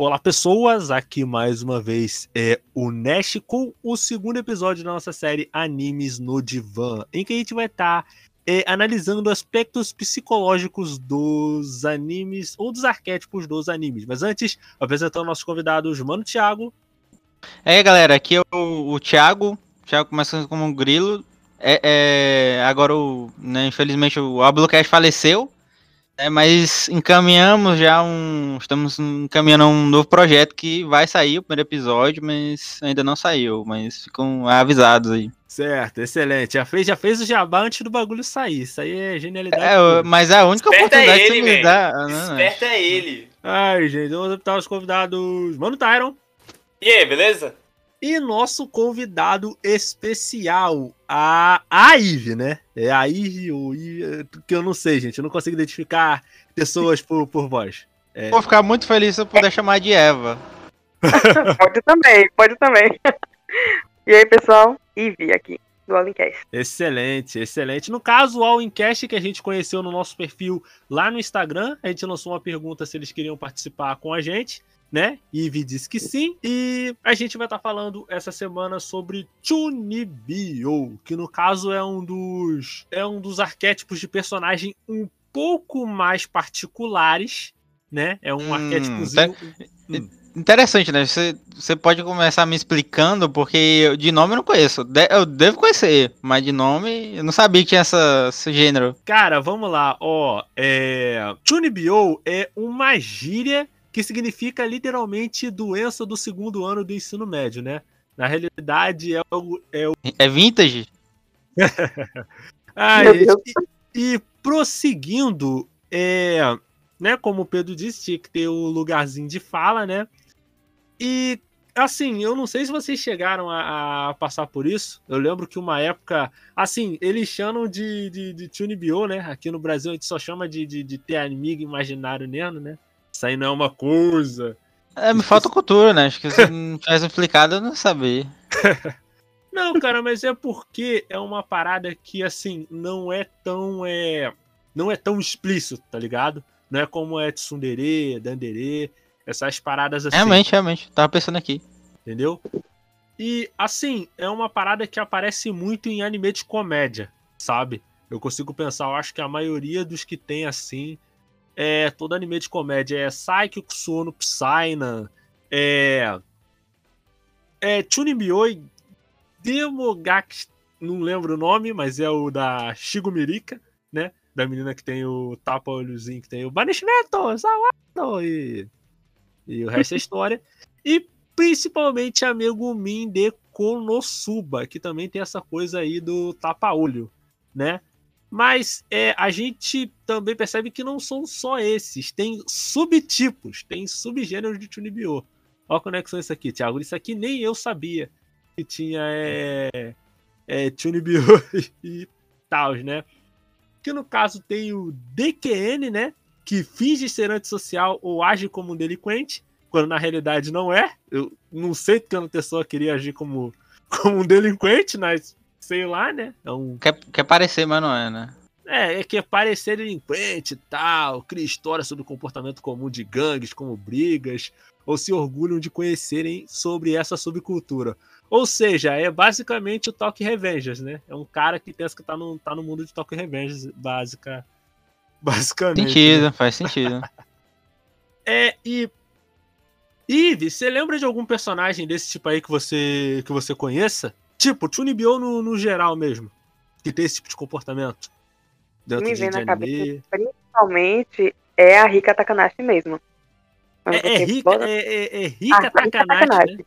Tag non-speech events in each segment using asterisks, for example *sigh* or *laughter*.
Olá, pessoas! Aqui mais uma vez é o Nash com o segundo episódio da nossa série Animes no Divã, em que a gente vai estar tá, é, analisando aspectos psicológicos dos animes ou dos arquétipos dos animes. Mas antes, apresentando nossos convidados, Mano Thiago. Aí, galera, aqui é o, o Thiago. Thiago começando como um grilo. É, é agora, o, né, infelizmente, o Ablocast faleceu. É, mas encaminhamos já um. Estamos encaminhando um novo projeto que vai sair o primeiro episódio, mas ainda não saiu. Mas ficam avisados aí. Certo, excelente. Já fez, já fez o jabá antes do bagulho sair. Isso aí é genialidade. É, mas é a única Esperta oportunidade é ele, que você me dá. Não, Esperta é ele. Ai, gente, vamos apresentar os convidados. Mano Tyron. E aí, beleza? E nosso convidado especial, a, a Ive, né? É a Ive ou Ive, que eu não sei, gente. Eu não consigo identificar pessoas por, por voz. É. Vou ficar muito feliz se eu puder chamar de Eva. *laughs* pode também, pode também. E aí, pessoal? Ive aqui, do All Cast. Excelente, excelente. No caso, o All Cast que a gente conheceu no nosso perfil lá no Instagram, a gente lançou uma pergunta se eles queriam participar com a gente né? Ivy disse que sim. E a gente vai estar tá falando essa semana sobre Chunibyo, que no caso é um dos é um dos arquétipos de personagem um pouco mais particulares, né? É um hum, arquétipozinho. Hum. Interessante, né? Você, você pode começar me explicando, porque de nome eu não conheço. De, eu devo conhecer, mas de nome eu não sabia que tinha essa, esse gênero. Cara, vamos lá. Ó, é... Chunibyo é uma gíria que significa literalmente doença do segundo ano do ensino médio, né? Na realidade, é o. É, o... é vintage? *laughs* ah, e, e, prosseguindo, é, né, como o Pedro disse, tinha que ter o lugarzinho de fala, né? E assim, eu não sei se vocês chegaram a, a, passar por isso. Eu lembro que uma época, assim, eles chamam de, de, de Tunibio, né? Aqui no Brasil a gente só chama de, de, de ter amigo imaginário nele, né? Isso aí não é uma coisa. É, me falta cultura, né? Acho que se não tivesse explicado, eu não sabia. *laughs* não, cara, mas é porque é uma parada que, assim, não é tão. É, não é tão explícito, tá ligado? Não é como é Tsundere, Dandere, essas paradas assim. Realmente, realmente. Tava pensando aqui. Entendeu? E, assim, é uma parada que aparece muito em anime de comédia, sabe? Eu consigo pensar, eu acho que a maioria dos que tem assim é, todo anime de comédia é Saiki Kusuno Psyna, é, é Chunibioi Demogaki, não lembro o nome, mas é o da Shigumirica, né? Da menina que tem o tapa-olhozinho, que tem o Banishimento, Sawado e, e o resto é *laughs* história. E principalmente a Megumin de Konosuba, que também tem essa coisa aí do tapa-olho, né? Mas é, a gente também percebe que não são só esses. Tem subtipos, tem subgêneros de Chunibyo. Olha a conexão isso aqui, Thiago. Isso aqui nem eu sabia que tinha é, é, Chunibyo *laughs* e tal, né? Que no caso tem o DQN, né? Que finge ser antissocial ou age como um delinquente, quando na realidade não é. Eu não sei porque a pessoa queria agir como, *laughs* como um delinquente, mas sei lá, né? É um... quer, quer parecer, mas não é, né? É, é que é parecer delinquente e tal, cria história sobre o comportamento comum de gangues, como brigas, ou se orgulham de conhecerem sobre essa subcultura. Ou seja, é basicamente o Talk Revengers, né? É um cara que pensa que tá no, tá no mundo de Talk Revengers, básica, *laughs* basicamente. Sentido, né? faz sentido. *laughs* é, e. Ive, você lembra de algum personagem desse tipo aí que você, que você conheça? Tipo, Chunibyo no, no geral mesmo. Que tem esse tipo de comportamento. Dentro Me vem na cabeça, principalmente, é a Rika Takanashi mesmo. É, é, rica, é, é, é Rika ah, Takanashi. Né?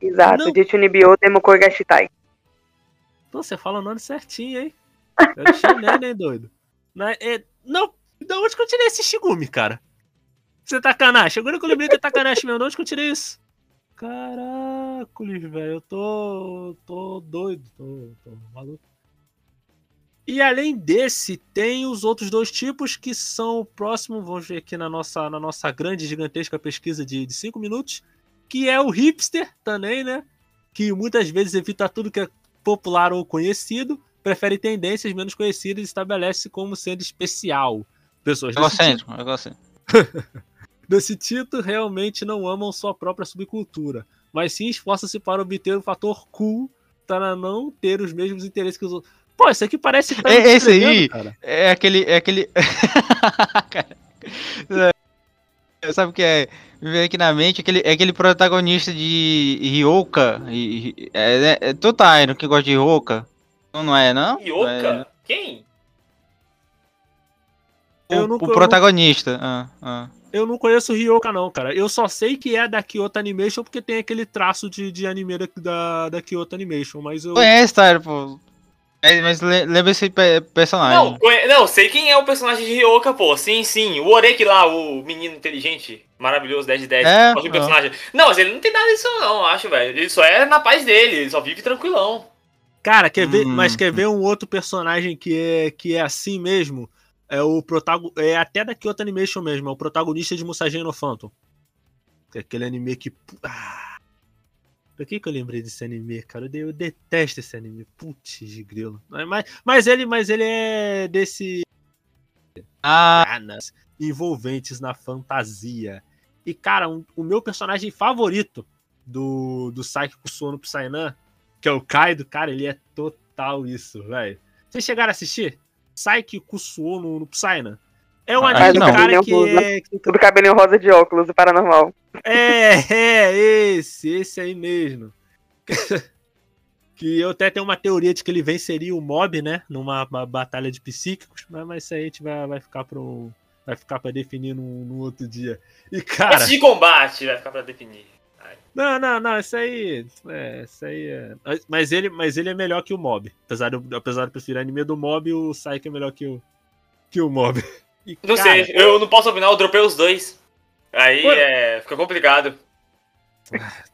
Exato, Não. de Chunibyo Demokoi Gashitai. Pô, você fala o nome certinho, hein? Eu chinelo, hein, doido? Não, é, não, da onde que eu tirei esse Shigumi, cara? Você é Takanashi? Agora que eu lembrei que é Takanashi mesmo, de onde que eu tirei isso? Caracoles, velho, eu tô. tô doido, tô, tô maluco. E além desse, tem os outros dois tipos que são o próximo, vamos ver aqui na nossa, na nossa grande, gigantesca pesquisa de 5 minutos, que é o hipster também, né? Que muitas vezes evita tudo que é popular ou conhecido, prefere tendências menos conhecidas e estabelece como sendo especial. Pessoas egocêntrico, egocêntrico. *laughs* desse título realmente não amam sua própria subcultura, mas sim esforçam-se para obter o fator cool para não ter os mesmos interesses que os outros. Pô, isso aqui parece que tá É- me esse aí descrevendo, cara. É aquele. É aquele. *laughs* Cara, é, Sabe o que é? Me vem aqui na mente aquele, é aquele protagonista de Ryoka. e- e- É, é, tu tá, no que gosta de Ryoka? Não, não é, não? Yoka? É, Quem? O, Eu não- o eu não- protagonista. Ah, ah. Eu não conheço o Ryoka, não, cara. Eu só sei que é da Kyoto Animation porque tem aquele traço de, de anime da, da, da Kyoto Animation, mas eu. Conhece, tá? Pô. Mas, mas le- lembra esse pe- personagem. Não, conhe- não, sei quem é o personagem de Ryoka, pô. Sim, sim. O Oreki lá, o menino inteligente, maravilhoso, 10 de 10. É? Ótimo Ah. personagem. Não, mas ele não tem nada disso, não, acho, velho. Ele só é na paz dele, ele só vive tranquilão. Cara, quer ver, Hum. mas quer ver um outro personagem que é, que é assim mesmo? É o protago, é até da Kyoto Animation mesmo, é o protagonista de Musashi no Phantom. Que é aquele anime que ah, Por que, que eu lembrei desse anime, cara? Eu, eu detesto esse anime. Putz, de grilo. Mas, mas, ele, mas ele é desse. Ah, envolventes na fantasia. E, cara, um- o meu personagem favorito do, do Psyche Kusuo no Psynan, que é o Kaido, cara, ele é total isso, velho. Vocês chegaram a assistir? Psyche Kusuo no, no Psynan. É um Ah, anime do cara que Cabelinho é. Tudo cabelinho rosa de óculos, o paranormal. É, *laughs* é, esse, esse aí mesmo. *laughs* que eu até tenho uma teoria de que ele venceria o mob, né? Numa uma batalha de psíquicos, mas, mas isso aí a gente vai, vai ficar pro. Vai ficar pra definir num, num outro dia. E, cara. Antes de combate, vai ficar pra definir. Não, não, não, isso aí. É, isso aí é. Mas ele, mas ele é melhor que o mob. Apesar de, apesar de eu preferir anime do mob, o Psyche é melhor que o. Que o mob. *laughs* E, Não cara, sei, eu não posso opinar, eu dropei os dois. Aí é, fica complicado.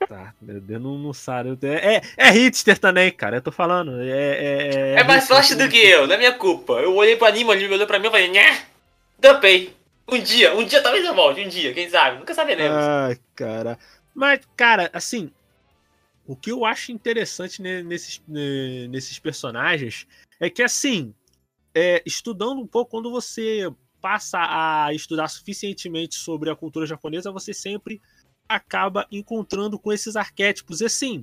Tá, meu Deus, não, não sabe. É, é, é hipster também, cara. Eu tô falando. É, é, É, mais hipster. forte do que eu, não é minha culpa. Eu olhei pro anime, anime olhou pra mim e falei, nhé, dropei. Um dia, um dia talvez eu volte, um dia, quem sabe? Nunca saberemos. Ai, cara. Mas, cara, assim, o que eu acho interessante ne- nesses, ne- nesses personagens é que, assim, é, estudando um pouco, quando você passa a estudar suficientemente sobre a cultura japonesa, você sempre acaba encontrando com esses arquétipos. E, assim,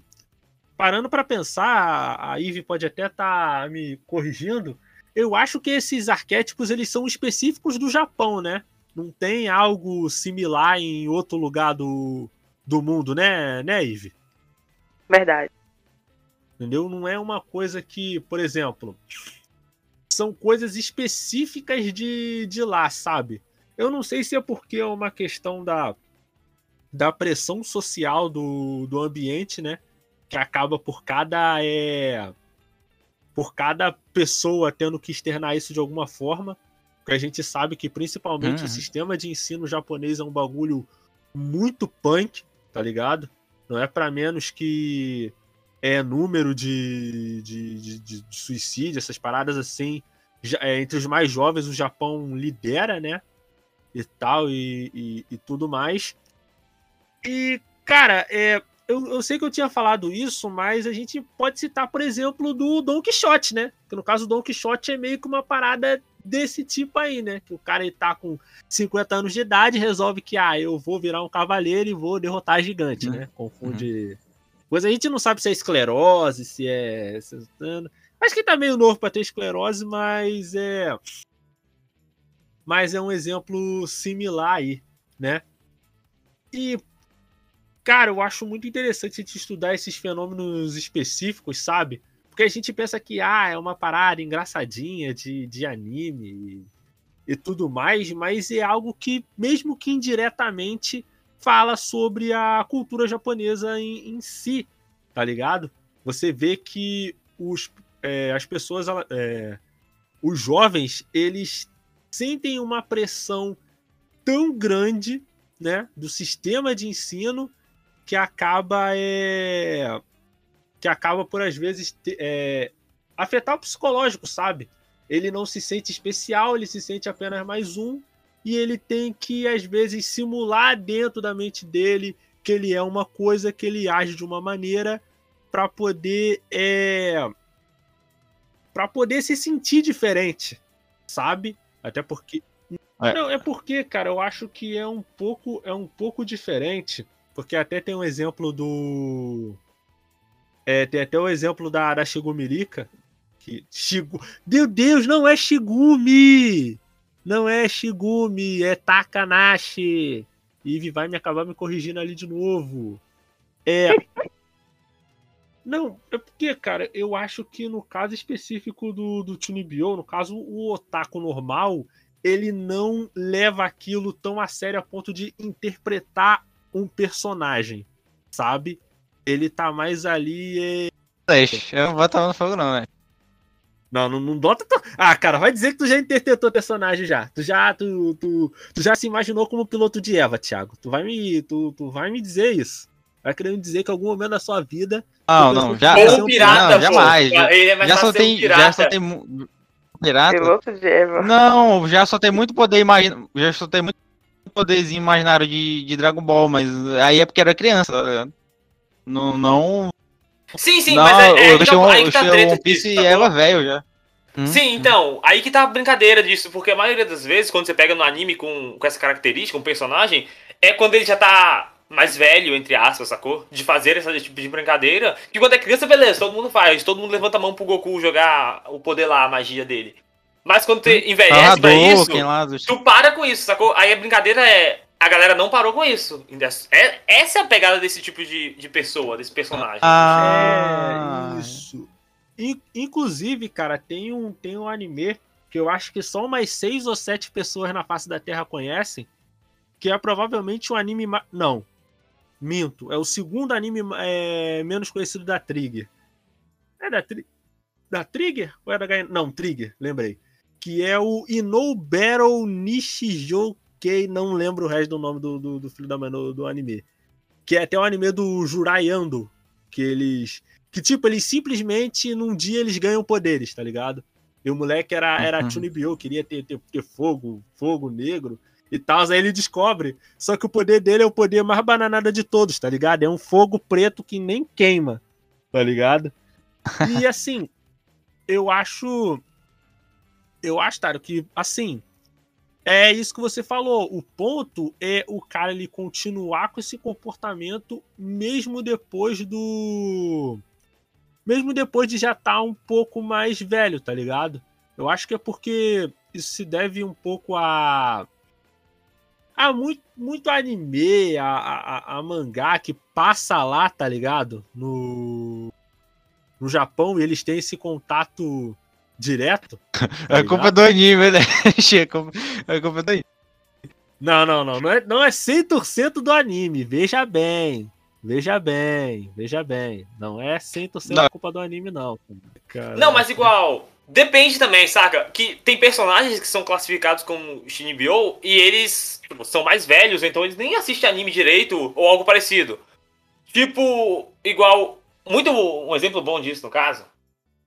parando pra pensar, a Ivy pode até estar me corrigindo, eu acho que esses arquétipos eles são específicos do Japão, né? Não tem algo similar em outro lugar do, do mundo, né, né, Ivy? Verdade. Entendeu? Não é uma coisa que, por exemplo, são coisas específicas de, de lá, sabe? Eu não sei se é porque é uma questão da, da pressão social do, do ambiente, né? Que acaba por cada. É, por cada pessoa tendo que externar isso de alguma forma. Porque a gente sabe que principalmente Uhum. o sistema de ensino japonês é um bagulho muito punk, tá ligado? Não é pra menos que é número de, de, de, de- de suicídio, essas paradas assim. Já- é, entre os mais jovens, o Japão lidera, né? E tal, e, e, e tudo mais. E, cara, é, eu, eu sei que eu tinha falado isso, mas a gente pode citar, por exemplo, do Don Quixote, né? Que no caso, o Don Quixote é meio que uma parada desse tipo aí, né? Que o cara ele tá com 50 anos de idade resolve que, ah, eu vou virar um cavaleiro e vou derrotar gigante, Uhum. né? Confunde. Pois a gente não sabe se é esclerose, se é. se é- Acho que tá meio novo pra ter esclerose, mas é. Mas é um exemplo similar aí, né? E, cara, eu acho muito interessante a gente estudar esses fenômenos específicos, sabe? Porque a gente pensa que, ah, é uma parada engraçadinha de, de anime e, e tudo mais, mas é algo que, mesmo que indiretamente, fala sobre a cultura japonesa em, em si, tá ligado? Você vê que os, é, as pessoas, é, os jovens, eles sentem uma pressão tão grande, né, do sistema de ensino que acaba é, que acaba por às vezes é, afetar o psicológico, sabe? Ele não se sente especial, ele se sente apenas mais um e ele tem que às vezes simular dentro da mente dele que ele é uma coisa, que ele age de uma maneira para poder é, para poder se sentir diferente, sabe? Até porque É. Não, é porque, cara, eu acho que é um pouco, é um pouco diferente. Porque até tem um exemplo do. É, tem até o exemplo da, da Shigumirica. Que. Shigu... Meu Deus, não é Shigumi! Não é Shigumi, é Takanashi. Eve vai me acabar me corrigindo ali de novo. É. *laughs* Não, é porque, cara, eu acho que no caso específico do, do Chunibyo, no caso o otaku normal, ele não leva aquilo tão a sério a ponto de interpretar um personagem, sabe? Ele tá mais ali. É... Eu não vou estar no fogo, não, né? Não, não, não bota. tu- Ah, cara, vai dizer que tu já interpretou o personagem já. Tu já, tu, tu, tu já se imaginou como piloto de Eva, Thiago. Tu vai me, tu, tu vai me dizer isso. Vai querendo dizer que em algum momento da sua vida. Não, não, já. Ou um pirata, não, jamais. pô. Ele é mais Já fácil só um tem. pirata. Já só tem. Pirata? Piloto de Eva. Não, já só tem muito poder imagina, já só tem muito poderzinho imaginário de, de Dragon Ball, mas aí é porque era criança, tá ligado? Não, não, Sim, sim, não, mas é, é eu deixei tá, um, tá treta One Piece e sacou? Eva velho já. Hum? Sim, então, aí que tá a brincadeira disso, porque a maioria das vezes, quando você pega no anime com, com essa característica, um personagem, é quando ele já tá mais velho, entre aspas, sacou? De fazer esse tipo de brincadeira. Que quando é criança, beleza, todo mundo faz, todo mundo levanta a mão pro Goku jogar o poder lá, a magia dele. Mas quando você envelhece pra isso, lá tu para com isso, sacou? Aí a brincadeira é. A galera não parou com isso. É, essa é a pegada desse tipo de, de pessoa, desse personagem. Ah, É isso. In- inclusive, cara, tem um, tem um anime que eu acho que só umas seis ou sete pessoas na face da Terra conhecem, que é provavelmente um anime. Não. Minto. É o segundo anime é, menos conhecido da Trigger. É da, Tri... da Trigger? Ou é da Não, Trigger, lembrei. Que é o Inou Battle Não lembro o resto do nome do, do, do filho da mãe do, do anime. Que é até o anime do Jurai Ando. Que eles. Que tipo, eles simplesmente num dia eles ganham poderes, tá ligado? E o moleque era, era Uhum. Chunibyo, queria ter, ter, ter fogo, fogo negro e tal. Aí ele descobre. Só que o poder dele é o poder mais bananada de todos, tá ligado? É um fogo preto que nem queima, tá ligado? E *laughs* assim, eu acho. Eu acho, Taro, que assim. É isso que você falou. O ponto é o cara ele continuar com esse comportamento mesmo depois do. Mesmo depois de já estar um pouco mais velho, tá ligado? Eu acho que é porque isso se deve um pouco a. a muito, muito anime, a, a, a mangá que passa lá, tá ligado? No. No Japão e eles têm esse contato direto. *laughs* tá a culpa é do anime, né? *laughs* A culpa, a culpa é do anime. Não, não, não. Não é, não é 100% do anime. Veja bem. Veja bem. Veja bem. Não é 100% Não. culpa do anime, não. Cara. Não, mas igual. Depende também, saca? Que tem personagens que são classificados como Shinibyo e eles tipo, são mais velhos, então eles nem assistem anime direito ou algo parecido. Tipo, igual. Muito um exemplo bom disso, no caso.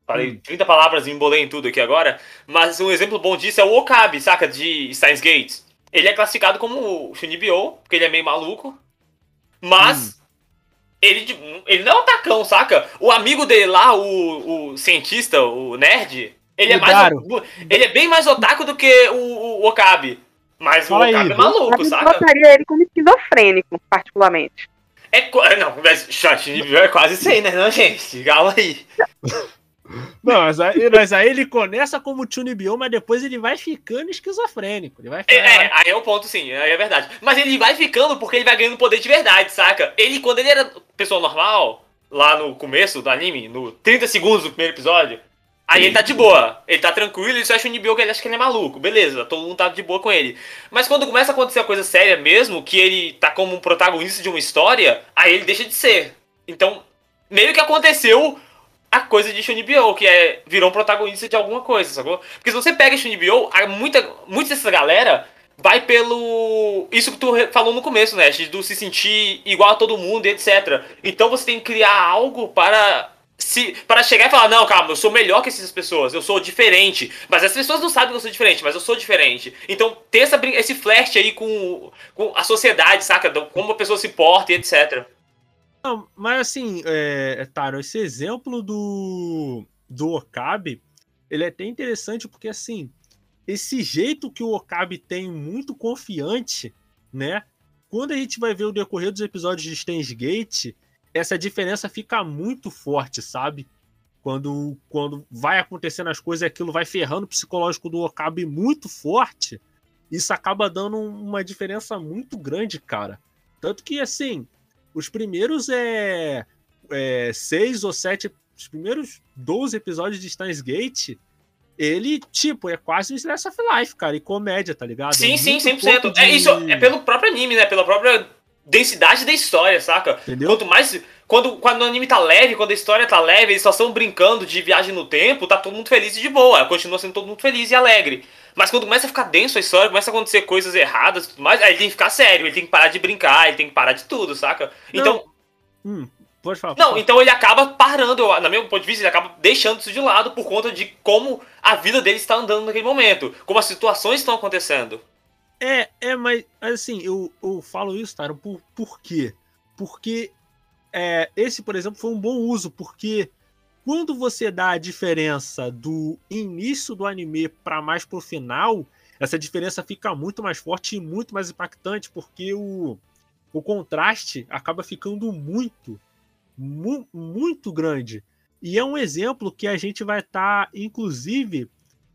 Falei Hum. 30 palavras e embolei em tudo aqui agora. Mas um exemplo bom disso é o Okabe, saca? De Steins Gate. Ele é classificado como Shinibyo, porque ele é meio maluco. Mas. Ele, tipo, ele não é um tacão, saca? O amigo dele lá, o, o cientista, o nerd, ele é, mais, ele é bem mais otaku do que o, o, Okabe. Mas Fala o aí, Okabe é Ivo. A maluco, gente saca? botaria ele como esquizofrênico, particularmente. É, não, mas shot é quase 100, né, não, gente? Calma aí. *laughs* Não, mas aí, mas aí ele começa como Chunibyo, mas depois ele vai ficando esquizofrênico. Ele vai É, ficar. é, aí é o ponto, sim, aí é verdade. Mas ele vai ficando porque ele vai ganhando poder de verdade, saca? Ele, quando ele era pessoa normal, lá no começo do anime, no 30 segundos do primeiro episódio, aí ele tá de boa. Ele tá tranquilo, ele só acha o Nibio que ele acha que ele é maluco. Beleza, todo mundo tá de boa com ele. Mas quando começa a acontecer a coisa séria mesmo, que ele tá como um protagonista de uma história, aí ele deixa de ser. Então, meio que aconteceu a coisa de Shunibyo, que é virou um protagonista de alguma coisa, sacou? Porque se você pega Shunibyo, muita, muita dessa galera vai pelo. Isso que tu falou no começo, né? Do se sentir igual a todo mundo etc. Então você tem que criar algo para. Se, para chegar e falar, não, calma, eu sou melhor que essas pessoas, eu sou diferente. Mas as pessoas não sabem que eu sou diferente, mas eu sou diferente. Então ter essa, esse flash aí com, com a sociedade, saca? Como a pessoa se porta e etc. Não, mas assim, é, Taro, esse exemplo do, do Okabe, ele é até interessante porque assim, esse jeito que o Okabe tem muito confiante, né? Quando a gente vai ver o decorrer dos episódios de Steins Gate, essa diferença fica muito forte, sabe? Quando, quando vai acontecendo as coisas, aquilo vai ferrando o psicológico do Okabe muito forte. Isso acaba dando uma diferença muito grande, cara. Tanto que, assim, os primeiros é, é seis ou sete, os primeiros 12 episódios de Steins Gate, ele, tipo, é quase um Slice of Life, cara, e comédia, tá ligado? Sim, é sim, 100%. De... É isso, é pelo próprio anime, né? Pela própria densidade da história, saca? Entendeu? Quanto mais. Quando, quando o anime tá leve, quando a história tá leve, eles só estão brincando de viagem no tempo, tá todo mundo feliz e de boa. Continua sendo todo mundo feliz e alegre. Mas quando começa a ficar denso a história, começa a acontecer coisas erradas e tudo mais, aí ele tem que ficar sério, ele tem que parar de brincar, ele tem que parar de tudo, saca? Então. Hum, pode falar. Não, então ele acaba parando, na meu ponto de vista, ele acaba deixando isso de lado por conta de como a vida dele está andando naquele momento, como as situações estão acontecendo. É, é, mas assim, eu, eu falo isso, Taro, por, por quê? Porque é, esse, por exemplo, foi um bom uso, porque quando você dá a diferença do início do anime para mais pro final, essa diferença fica muito mais forte e muito mais impactante, porque o, o contraste acaba ficando muito, mu muito grande. E é um exemplo que a gente vai estar, tá, inclusive,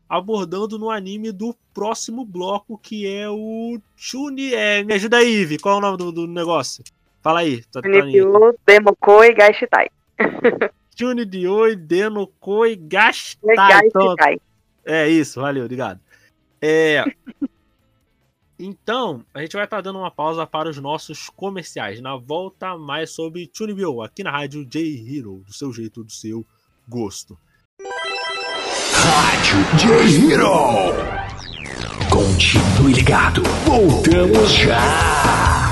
abordando no anime do próximo bloco, que é o Chuni. É, me ajuda aí, Ivy. Qual é o nome do, do negócio? Fala aí. Chunibyo, Demokoi, Gashitai. Chunidioi, *laughs* Denokoi, Gashitai. Então, é isso, valeu, obrigado. É. Então, a gente vai estar tá dando uma pausa para os nossos comerciais. Na volta, mais sobre Chunibyo, aqui na rádio J-Hero, do seu jeito, do seu gosto. Rádio J-Hero. Continue ligado. Voltamos já.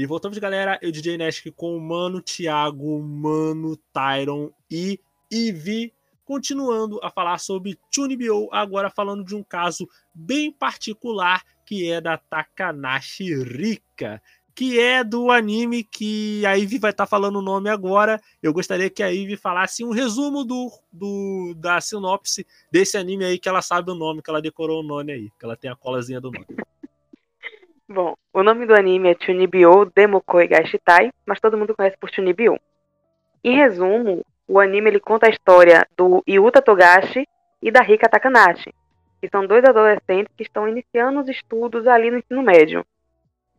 E voltamos, galera. Eu, DJ Nesk, com o Mano Thiago, Mano Tyron e Ivy, continuando a falar sobre Chunibyo, agora falando de um caso bem particular, que é da Takanashi Rika, que é do anime que a Ivy vai estar tá falando o nome agora. Eu gostaria que a Ivy falasse um resumo do, do, da sinopse desse anime aí, que ela sabe o nome, que ela decorou o nome aí, que ela tem a colazinha do nome. Bom, o nome do anime é Chunibyo Demokoi Gashitai, mas todo mundo conhece por Chunibyo. Em resumo, o anime ele conta a história do Yuta Togashi e da Rika Takanashi, que são dois adolescentes que estão iniciando os estudos ali no ensino médio.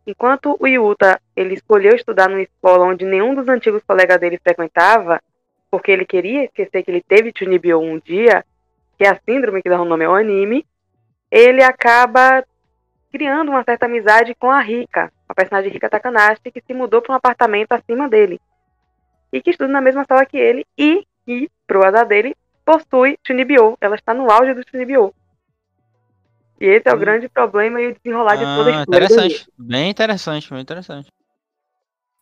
Enquanto o Yuta ele escolheu estudar numa escola onde nenhum dos antigos colegas dele frequentava, porque ele queria esquecer que ele teve Chunibyo um dia, que é a síndrome que dá o nome ao anime, ele acaba criando uma certa amizade com a Rika, a personagem Rika Takanashi, que se mudou para um apartamento acima dele. e que estuda na mesma sala que ele e que, pro azar dele, possui Chunibyo. Ela está no auge do Chunibyo. E esse é o Hum. grande problema e o desenrolar de toda a Ah, história. interessante. Bem interessante, bem interessante.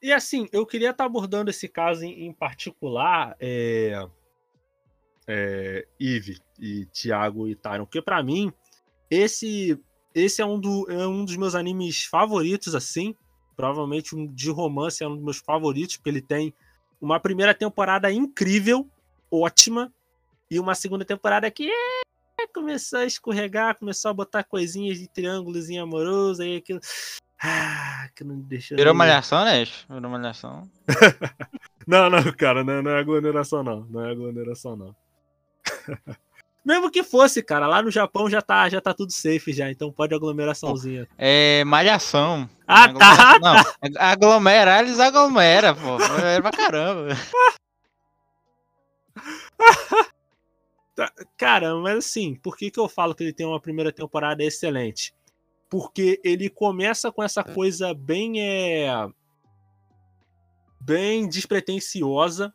E assim, eu queria estar abordando esse caso em, em particular, é, é, Ive e Thiago e Tyron, porque pra mim, esse, esse é, um do, é um dos meus animes favoritos, assim. Provavelmente um de romance é um dos meus favoritos, porque ele tem uma primeira temporada incrível, ótima, e uma segunda temporada que é, começou a escorregar, começou a botar coisinhas de triângulos amorosos, aí aquilo. Ah, que não deixou. Virou nem- malhação, né? Virou malhação. *laughs* não, não, cara, não, não é aglomeração, não. Não é aglomeração, não. *laughs* Mesmo que fosse, cara, lá no Japão já tá, já tá tudo safe já, então pode aglomeraçãozinha. É malhação. Ah, tá, aglomeração, Não, aglomerar, eles aglomeram, pô. É pra caramba. Cara, mas assim, por que, que eu falo que ele tem uma primeira temporada excelente? Porque ele começa com essa coisa bem é bem despretensiosa,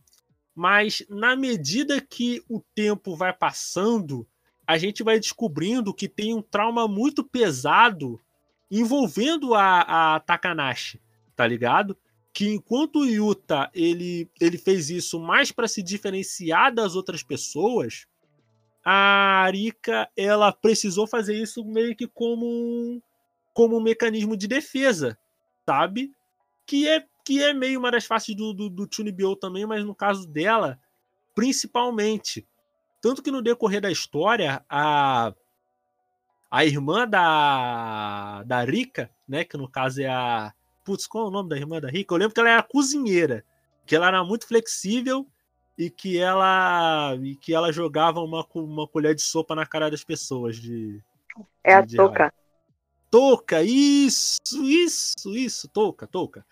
mas na medida que o tempo vai passando, a gente vai descobrindo que tem um trauma muito pesado envolvendo a, a Takanashi, tá ligado? Que enquanto o Yuta ele, ele fez isso mais para se diferenciar das outras pessoas, a Arika ela precisou fazer isso meio que como um, como um mecanismo de defesa, sabe? Que é, que é meio uma das faces do, do, do Chunibyo também, mas no caso dela, principalmente. Tanto que no decorrer da história, a, a irmã da, da Rika, né? Que no caso é a. Putz, qual é o nome da irmã da Rika? Eu lembro que ela era cozinheira, que ela era muito flexível e que ela e que ela jogava uma, uma colher de sopa na cara das pessoas de É a de- Toca. Touca, isso, isso, isso, Touca, Touca.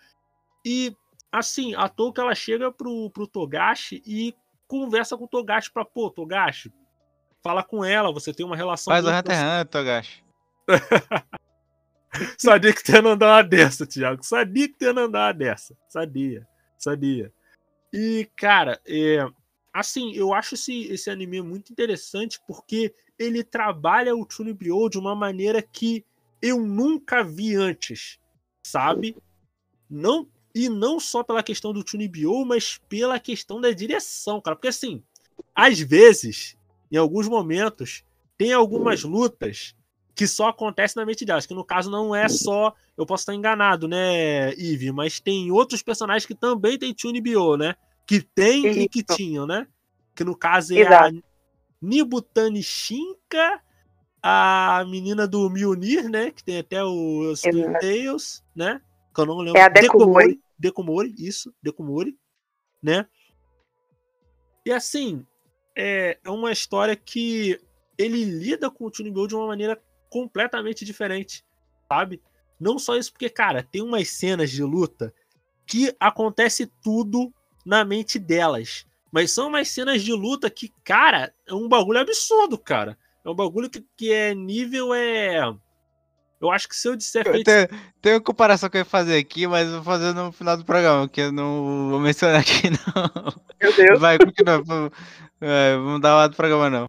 E assim, a Touca ela chega pro, pro Togashi e conversa com o Togashi pra, pô, Togashi, fala com ela, você tem uma relação Faz o Hunter x Hunter, Togashi. *laughs* Sabia que tu ia mandar uma dessa, Thiago. Sabia que tu ia mandar uma dessa. Sabia, sabia. E, cara, é, assim, eu acho esse, esse anime muito interessante porque ele trabalha o Chunibyo de uma maneira que eu nunca vi antes, sabe? Não e não só pela questão do Chunibyo, mas pela questão da direção, cara. Porque assim, às vezes, em alguns momentos, tem algumas lutas que só acontecem na mente delas. Que no caso não é só. Eu posso estar enganado, né, Eve? Mas tem outros personagens que também tem Chunibyo, né? Que tem e que Isso. tinham, né? Que no caso é Exato. a Nibutani Shinka, a menina do Mjolnir, né? Que tem até o. Tales, né? Que eu não lembro. É a Dekumori. Dekumori, isso, Dekumori, né? E assim, é, é uma história que ele lida com o Chunibyo de uma maneira completamente diferente, sabe? Não só isso, porque, cara, tem umas cenas de luta que acontece tudo na mente delas. Mas são umas cenas de luta que, cara, é um bagulho absurdo, cara. É um bagulho que, que é nível, é. Eu acho que se eu disser feito Tem, tem uma comparação que eu ia fazer aqui, mas eu vou fazer no final do programa, que eu não vou mencionar aqui, *laughs* não. Meu Deus. Vai, continua. vamos- é, Vamos dar lá do programa, não.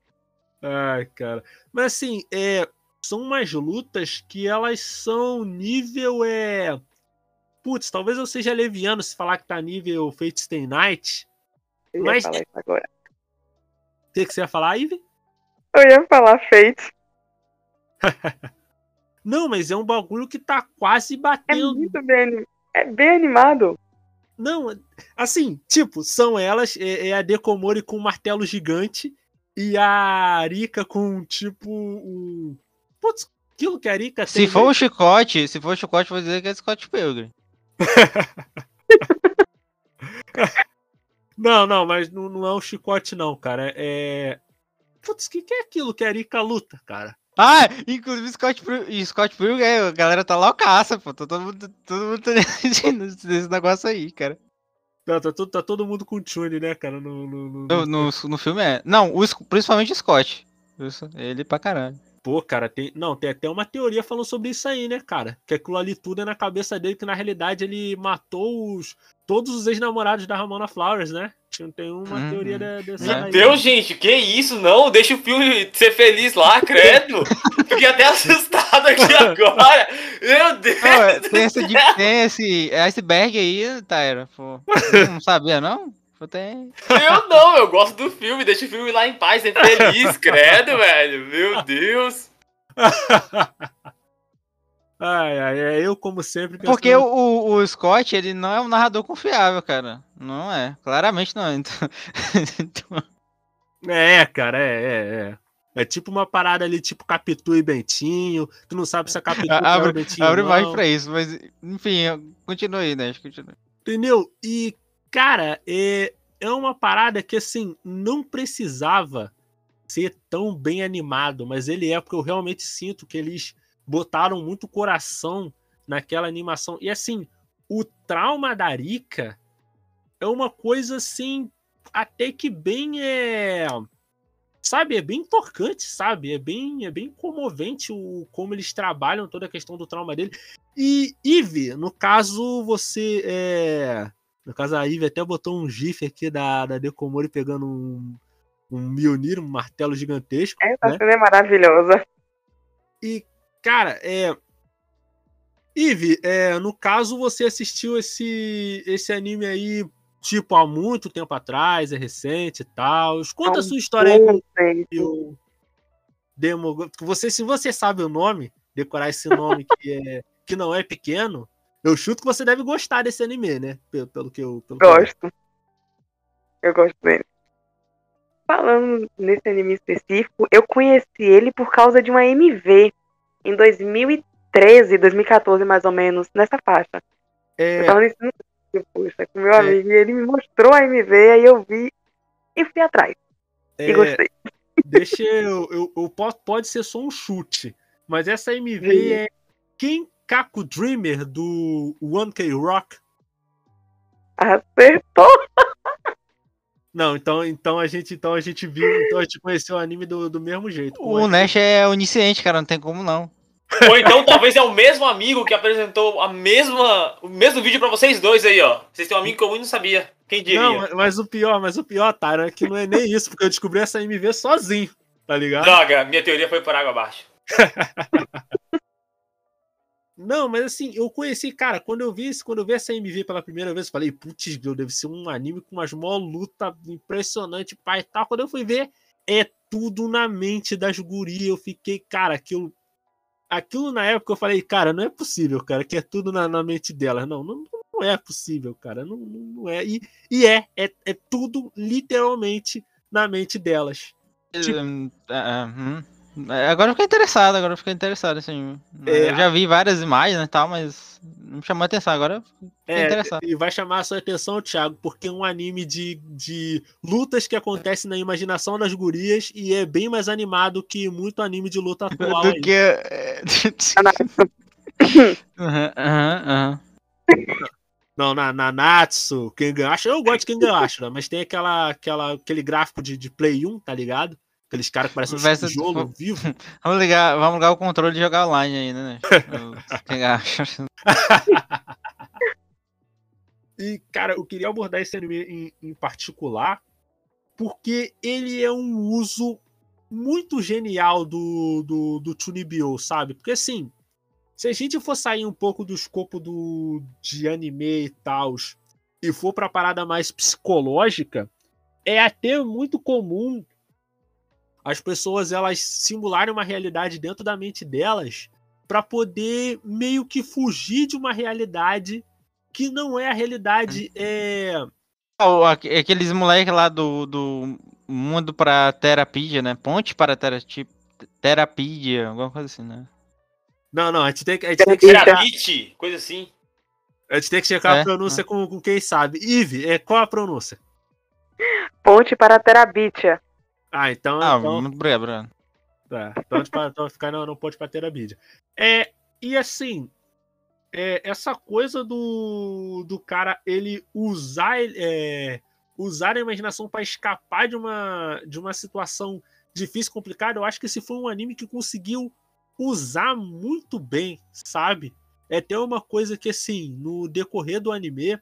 Ai, cara. Mas assim, é, são umas lutas que elas são nível é. Putz, talvez eu seja leviano se falar que tá nível Fate Stay Night. Eu ia Mas- falar isso agora. O que, que você ia falar, Ivy? Eu ia falar Fate. *laughs* Não, mas é um bagulho que tá quase É batendo. muito bem animado. É bem animado. Não, assim, tipo, são elas, é, é a Dekomori com um martelo gigante e a Arika com, tipo, um. Putz, aquilo que a Arika Se for o chicote, se for o chicote, eu vou dizer que é Scott Pilgrim. *laughs* Não, não, mas não, não é um chicote, não, cara. É. Putz, o que, que é aquilo que a Arika luta, cara? Ah, inclusive Scott, Pil- Scott Pilgrim, é, a galera tá loucaça, pô. Tá todo mundo, todo mundo tá *laughs* nesse negócio aí, cara. Não, tá, todo, tá todo mundo com Tune, né, cara? No, no, no- No, no, no filme é. Não, o, principalmente o Scott. Isso, ele pra caralho. Pô, cara, tem. Não, tem até uma teoria falando sobre isso aí, né, cara? Que aquilo ali tudo é na cabeça dele, que na realidade ele matou os. Todos os ex-namorados da Ramona Flowers, né? Tem- Tem uma Uhum. teoria de, dessa Meu aí. Deus, gente, que isso? Não, deixa o filme ser feliz lá, credo. Fiquei até assustado aqui *laughs* agora. Meu Deus. Não, é, tem, esse, tem esse iceberg aí, Tyra. Pô. Não sabia, não? Tem. Eu não, eu gosto do filme, deixa o filme lá em paz, ser feliz, credo, velho. Meu Deus. *laughs* Ai, ai, é eu, como sempre. Porque pensando- o, o, o Scott, ele não é um narrador confiável, cara. Não é. Claramente não. Então, *laughs* então- É, cara, é, é, é. É tipo uma parada ali, tipo Capitu e Bentinho. Tu não sabe se é Capitu ou abre Bentinho. abre mais pra isso, mas enfim, continua aí, né? Continua. Entendeu? E, cara, é, é uma parada que, assim, não precisava ser tão bem animado, mas ele é porque eu realmente sinto que eles botaram muito coração naquela animação. E, assim, o trauma da Rika é uma coisa, assim, até que bem é. Sabe, é bem tocante, sabe? É bem, é bem comovente o como eles trabalham toda a questão do trauma dele. E, Ive, no caso, você é. No caso, a Ive até botou um GIF aqui da, da Decomori pegando um, um Mjolnir, um martelo gigantesco. Essa né? cena é maravilhosa. E, cara, é. Ive, é, no caso, você assistiu esse, esse anime aí, tipo, há muito tempo atrás, é recente e tal. Conta a sua história aí com Bom tempo. o Demo. Você, se você sabe o nome, decorar esse nome *laughs* que, é, que não é pequeno, eu chuto que você deve gostar desse anime, né? Pelo, pelo que eu. Pelo que eu- Gosto. Eu gosto dele. Falando nesse anime específico, eu conheci ele por causa de uma MV em 2013, 2014 mais ou menos, nessa faixa. Eu É, tava no ensino poxa, com meu É. amigo, e ele me mostrou a MV, aí eu vi e fui atrás. é, E gostei. deixa eu, eu, eu posso, pode ser só um chute, mas essa MV Sim. é Kenkaku Dreamer do One K Rock. Acertou! *laughs* Não, então, então a gente então a gente viu, então a gente conheceu o anime do, do mesmo jeito. O Nash é onisciente, cara, não tem como não. *laughs* Ou então talvez é o mesmo amigo que apresentou a mesma, o mesmo vídeo pra vocês dois aí, ó. Vocês têm um amigo comum e não sabia. Quem diria? Não, mas- mas o pior, mas o pior, Tara, é que não é nem isso, porque eu descobri essa MV sozinho, tá ligado? Droga, minha teoria foi por água abaixo. *laughs* Não, mas assim, eu conheci, cara, quando eu vi quando eu vi essa MV pela primeira vez, eu falei, putz, deve ser um anime com umas mó luta impressionante, pai e tal. Quando eu fui ver, é tudo na mente das gurias. Eu fiquei, cara, aquilo. Aquilo na época eu falei, cara, não é possível, cara, que é tudo na, na mente delas. Não, não, não é possível, cara. Não, não, não é. E, e é, é, é tudo literalmente na mente delas. Tipo- ah, hum. É, Agora eu fiquei interessado, agora eu fiquei interessado, assim. É, eu já vi várias imagens e tal, mas não me chamou a atenção. Agora É, interessado. e vai chamar a sua atenção, Thiago, porque é um anime de, de lutas que acontecem na imaginação das gurias e é bem mais animado que muito anime de luta *laughs* atual. Do aí. que. é, *laughs* Aham, aham, aham. Não, na, na Natsu, Kengan Ashura, eu gosto de Kengan Ashura, mas tem aquela, aquela, aquele gráfico de, de Play 1, tá ligado? Aqueles caras que parecem um Versus- tijolo vivo. *laughs* Vamos ligar, vamos ligar o controle e jogar online aí, né? *laughs* Quem acha? E, cara, eu queria abordar esse anime em, em particular porque ele é um uso muito genial do, do, do Chunibyo, sabe? Porque, assim, se a gente for sair um pouco do escopo do, de anime e tal e for pra parada mais psicológica, é até muito comum as pessoas elas simularem uma realidade dentro da mente delas para poder meio que fugir de uma realidade que não é a realidade é Aqueles moleques lá do, do mundo pra terapia, né? Ponte para terapia, terapia, alguma coisa assim, né? não não a gente tem que a gente tem que Terapite, coisa assim. a gente tem que checar É, a pronúncia com, com quem sabe Ive é qual a pronúncia Ponte para Terabitia. Ah então, Ah, então muito obrigado, Bruno. Tá, então, então ficar não, não pode bater a mídia. É, e assim, é, essa coisa do, do cara ele usar, é, usar a imaginação para escapar de uma, de uma situação difícil, complicado, eu acho que esse foi um anime que conseguiu usar muito bem, sabe? É até uma coisa que, assim, no decorrer do anime,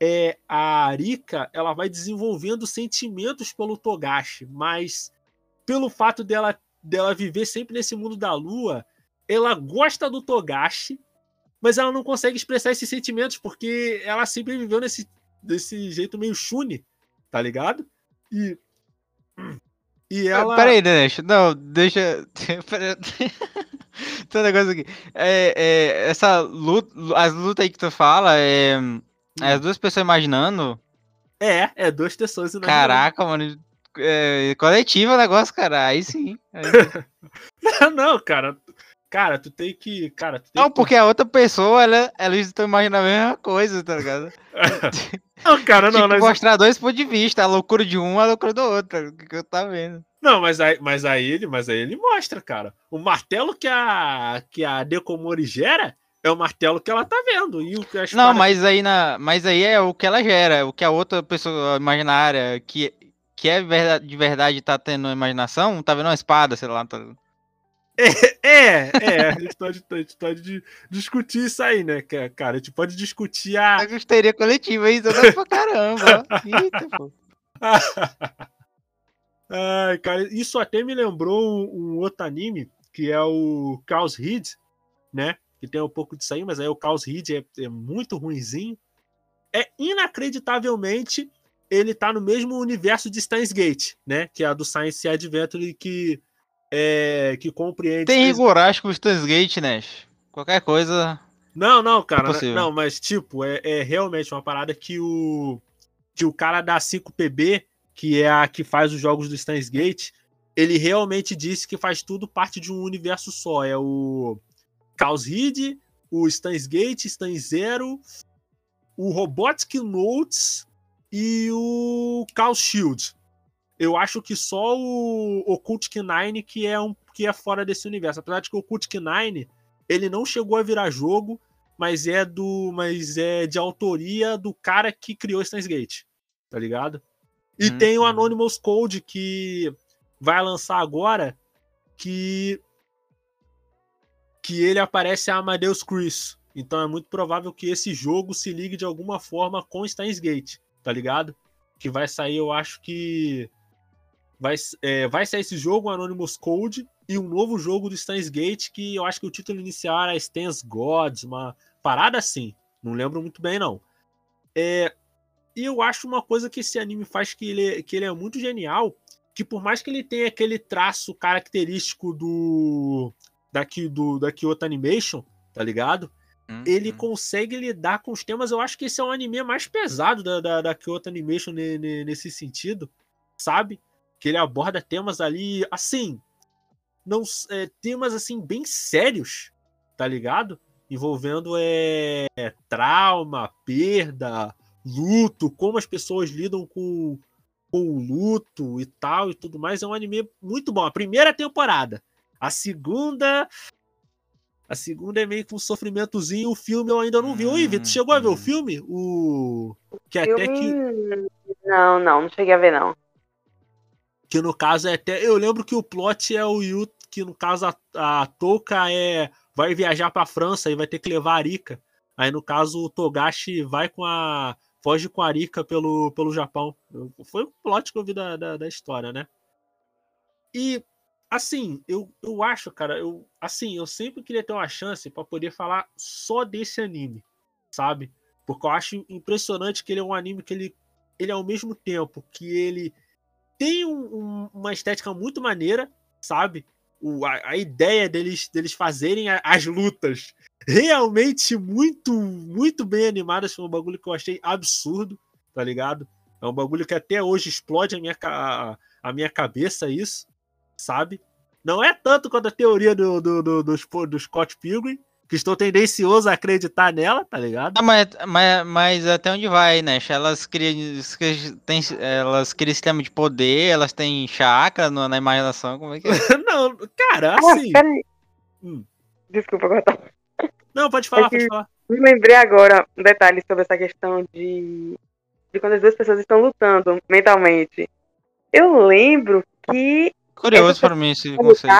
é, a Arika ela vai desenvolvendo sentimentos pelo Togashi, mas pelo fato dela, dela viver sempre nesse mundo da lua, ela gosta do Togashi, mas ela não consegue expressar esses sentimentos porque ela sempre viveu nesse, desse jeito meio Shune, tá ligado? E. E ela. Peraí, deixa. Não, deixa. *laughs* Tem um negócio aqui. É, é, essa luta, as lutas aí que tu fala, é, é as duas pessoas imaginando. É, é duas pessoas imaginando. Caraca, mano. É, coletivo o negócio, cara. Aí sim. Aí sim. *laughs* não, cara. Cara, tu tem que. Cara, tem Não, que- porque a outra pessoa, ela, elas estão imaginando a mesma coisa, tá ligado? *laughs* Não, cara, não, Tem que mas, mostrar dois pontos de vista, a loucura de um, a loucura do outro, o que eu tá vendo. não, mas aí, mas aí ele, mas aí ele mostra, cara. O martelo que a que a Dekomori gera é o martelo que ela tá vendo. E o que a Não, mas aí, na, mas aí é o que ela gera, o que a outra pessoa imaginária, que, que é verdade, de verdade tá tendo imaginação, tá vendo uma espada, sei lá. Tá... É, é, a gente pode, a gente pode di- discutir isso aí, né, cara? A gente pode discutir a. A histeria coletiva aí, toda pra caramba. *laughs* Eita, pô. Ai, cara, isso até me lembrou um, um outro anime, que é o Chaos Heed, né? Que tem um pouco disso aí, mas aí o Chaos Heed é, é muito ruinzinho. É inacreditavelmente ele tá no mesmo universo de Steins Gate, né? Que é a do Science Adventure que é, que compreende. Tem Steins- rigorás com o Stans Gate, né? Qualquer coisa. Não, não, cara. Impossível. Não, mas tipo, é, é realmente uma parada que o que o cara da 5PB, que é a que faz os jogos do Steins Gate, ele realmente disse que faz tudo parte de um universo só. É o Chaos Heed, o Steins Gate, Zero, o Robotic Notes e o Chaos Shield. Eu acho que só o Occultic Nine que é um que é fora desse universo. Apesar de que o Occultic Nine ele não chegou a virar jogo, mas é do, mas é de autoria do cara que criou Steins Gate, tá ligado? E Hum, tem o hum. Anonymous Code que vai lançar agora, que que ele aparece a Amadeus Chris. Então é muito provável que esse jogo se ligue de alguma forma com Steins Gate, tá ligado? Que vai sair, eu acho que vai, é, vai sair esse jogo, Anonymous Code, e um novo jogo do Steins Gate, que eu acho que o título inicial era Stans Gods, uma parada assim. Não lembro muito bem, não. É, e eu acho uma coisa que esse anime faz que ele, é- que ele é muito genial, que por mais que ele tenha aquele traço característico do da, Ki- do, da Kyoto Animation, tá ligado? Ele Hum. consegue lidar com os temas. Eu acho que esse é o anime mais pesado da, da, da Kyoto Animation ne- ne- nesse sentido, sabe? Que ele aborda temas ali, assim, não é, temas assim bem sérios, tá ligado? Envolvendo é, trauma, perda, luto, como as pessoas lidam com, com o luto e tal e tudo mais. É um anime muito bom. A primeira temporada. A segunda. A segunda é meio que um sofrimentozinho. O filme eu ainda não vi. Oi, Vitor, Hum, chegou a ver hum. o filme? O. Que é até que. Filme... Não, não, não cheguei a ver, não. Que no caso é até. Eu lembro que o plot é o Yu, que no caso a, a Touka é. Vai viajar pra França e vai ter que levar a Arika. Aí no caso o Togashi vai com a. Foge com a Arika pelo, pelo Japão. Foi o plot que eu vi da, da, da história, né? E assim, eu, eu acho, cara, eu assim, eu sempre queria ter uma chance pra poder falar só desse anime, sabe? Porque eu acho impressionante que ele é um anime que ele, ele ao mesmo tempo que ele tem um- um- uma estética muito maneira, sabe? O, a, a ideia deles, deles fazerem a- as lutas realmente muito, muito bem animadas foi um bagulho que eu achei absurdo, tá ligado? É um bagulho que até hoje explode a minha, a, a minha cabeça, isso, sabe? Não é tanto quanto a teoria do, do, do, do, do Scott Pilgrim, que estou tendencioso a acreditar nela, tá ligado? Ah, mas, mas, mas até onde vai, né? Elas criam, elas criam sistema de poder, elas têm chakra no- na imaginação, como é que é? *laughs* Não, cara, Ah, assim. peraí. Hum. Desculpa cortar. Não, pode falar, É pode falar. Me lembrei agora um detalhe sobre essa questão de, de quando as duas pessoas estão lutando mentalmente. Eu lembro que Curioso pra mim esse conceito.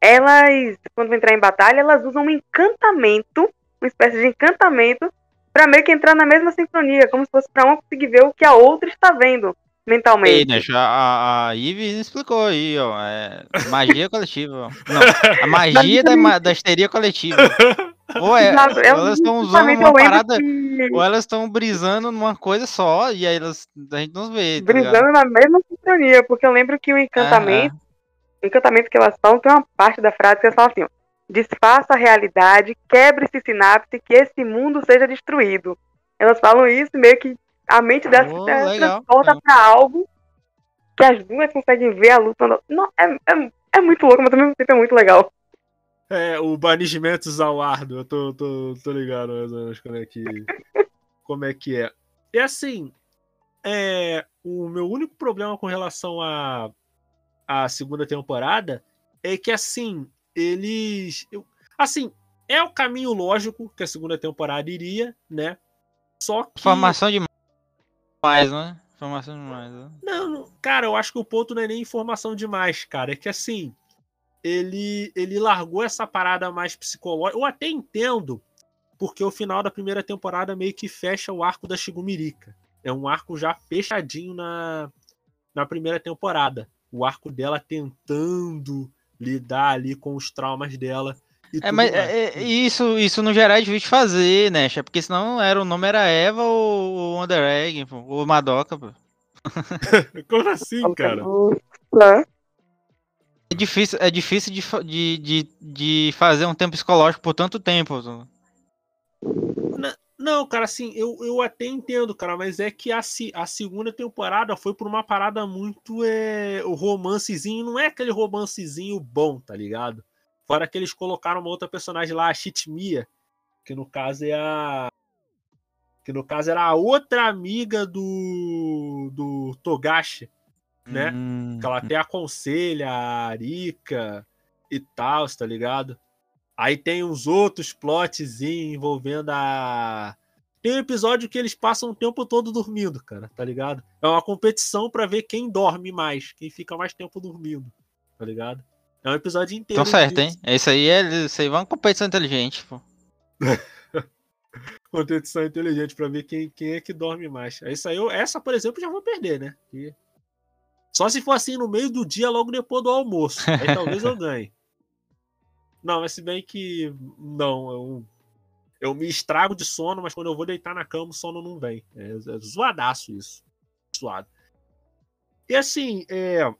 elas, quando entrar em batalha, elas usam um encantamento, uma espécie de encantamento, pra meio que entrar na mesma sincronia, como se fosse pra uma conseguir ver o que a outra está vendo Ei, mentalmente. né, já a, a explicou aí, ó. É magia coletiva. Não, a *laughs* magia da, da histeria coletiva. *laughs* Ou, é, ou é elas estão usando uma parada, que- ou elas estão brisando numa coisa só, e aí elas, a gente não vê, tá ligado? brisando na mesma sincronia, porque eu lembro que o encantamento, o encantamento que elas falam, tem uma parte da frase que elas falam assim, ó, desfaça a realidade, quebre-se sinapse, que esse mundo seja destruído. Elas falam isso, meio que a mente delas Oh, se transporta pra algo que as duas conseguem ver a luta. Não, é, é, é muito louco, mas ao mesmo tempo é muito legal. É, o banimento Zawardo, eu tô, tô, tô ligado mais ou menos como é que, como é, que é. E assim, é, o meu único problema com relação à a, segunda temporada é que, assim, eles. eu- assim, é o caminho lógico que a segunda temporada iria, né? Só que. Informação demais, né? Informação demais. Né? Não- cara, eu acho que o ponto não é nem informação demais, cara. É que assim, ele, ele largou essa parada mais psicológica. Eu até entendo, porque o final da primeira temporada meio que fecha o arco da Shigumirica. É um arco já fechadinho na, na primeira temporada. O arco dela tentando lidar ali com os traumas dela. É, mas mais. é, é, isso, isso no geral é difícil de fazer, né? Porque senão era, o nome era Eva ou o Wonder Egg, ou Madoka, pô. *laughs* Como assim, cara? É difícil, é difícil de, de, de, de fazer um tempo psicológico por tanto tempo. pô. Não, cara, assim, eu, eu até entendo, cara, mas é que a, a segunda temporada foi por uma parada muito. É, romancezinho, não é aquele romancezinho bom, tá ligado? Fora que eles colocaram uma outra personagem lá, a Shitmia, que no caso é a. Que no caso era a outra amiga do. do Togashi, né? Hum, Que ela até aconselha a Arika e tal, tá ligado? Aí tem uns outros plots envolvendo a. Tem um episódio que eles passam o tempo todo dormindo, cara, tá ligado? É uma competição pra ver quem dorme mais, quem fica mais tempo dormindo, tá ligado? É um episódio inteiro. Então certo, disso. hein? Isso aí é, isso aí é uma competição inteligente, pô. *laughs* Competição inteligente pra ver quem, quem é que dorme mais. Isso aí, eu- essa, por exemplo, já vou perder, né? E- Só se for assim no meio do dia, logo depois do almoço. Aí talvez eu ganhe. *laughs* Não, mas se bem que. Não, eu, eu me estrago de sono, mas quando eu vou deitar na cama, o sono não vem. É, é zoadaço isso. Suado. E assim, é,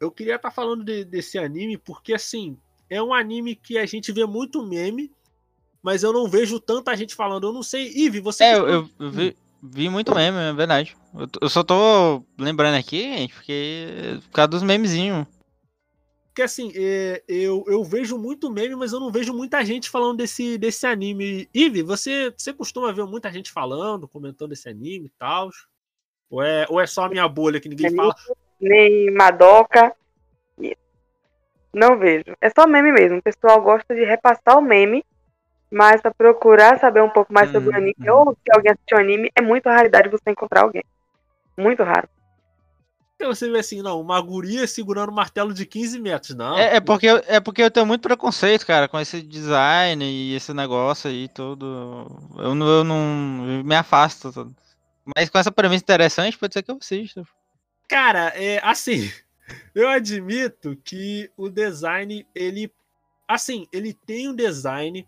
eu queria estar falando de- desse anime, porque assim, é um anime que a gente vê muito meme, mas eu não vejo tanta gente falando. Eu não sei. Ive, você. É, eu- eu vi, vi muito meme, é verdade. Eu, eu só tô lembrando aqui, gente, porque por causa dos memezinhos. Porque assim, é, eu, eu vejo muito meme, mas eu não vejo muita gente falando desse, desse anime. Ive, você, você costuma ver muita gente falando, comentando esse anime e tal? Ou é, ou é só a minha bolha que ninguém fala? Nem Madoka. Não vejo. É só meme mesmo. O pessoal gosta de repassar o meme, mas pra procurar saber um pouco mais sobre o Hum, anime, hum. ou se alguém assistiu o anime, é muito raridade você encontrar alguém. Muito raro. Porque você vê assim, não, uma guria segurando um martelo de 15 metros. Não. É, é porque, eu- é porque eu tenho muito preconceito, cara, com esse design e esse negócio aí todo. Eu não, eu não eu me afasto. todo. Mas com essa premissa interessante, pode ser que eu assista. Cara, é assim, *laughs* eu admito que o design, ele. Assim, ele tem um design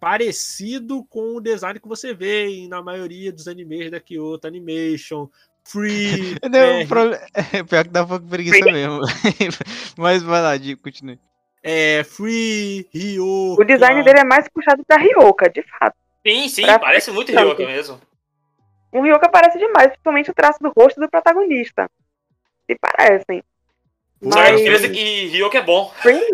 parecido com o design que você vê na maioria dos animes da Kyoto Animation, Free. Não, é, o proble- é, pior que dá um pouco de preguiça mesmo. *laughs* Mas vai lá, Diego, continue. é, Free, Ryo. O design dele é mais puxado pra Ryoka, de fato. Sim, sim, Pra parece muito. Ryoka mesmo. O Ryoka parece demais, principalmente o traço do rosto do protagonista. Se parecem. Só a Mas. diferença é que Ryoka é bom. Free? *laughs*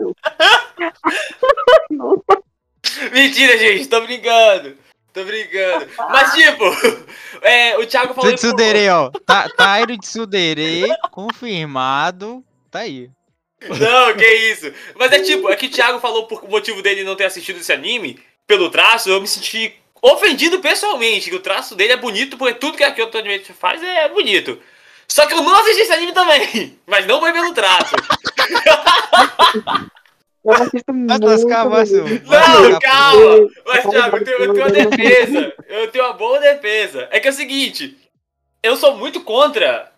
*laughs* Mentira, gente, tô brincando. Tô brincando. Mas, tipo, *laughs* é, o Thiago falou. Tsudere, ó. Ta- Tairo Tsudere, confirmado. Tá aí. Não, que isso. Mas é tipo, é que o Thiago falou por motivo dele não ter assistido esse anime, pelo traço, eu me senti ofendido pessoalmente, que o traço dele é bonito, porque tudo que a Kyoto Animation faz é bonito. Só que eu não assisti esse anime também. *laughs* Mas não foi pelo traço. *laughs* Eu assisto muito. Atlas Cavassi, anime. vai Não, calma! Mas, Thiago, eu tenho, eu tenho uma defesa. Eu tenho uma boa defesa. É que é o seguinte: eu sou muito contra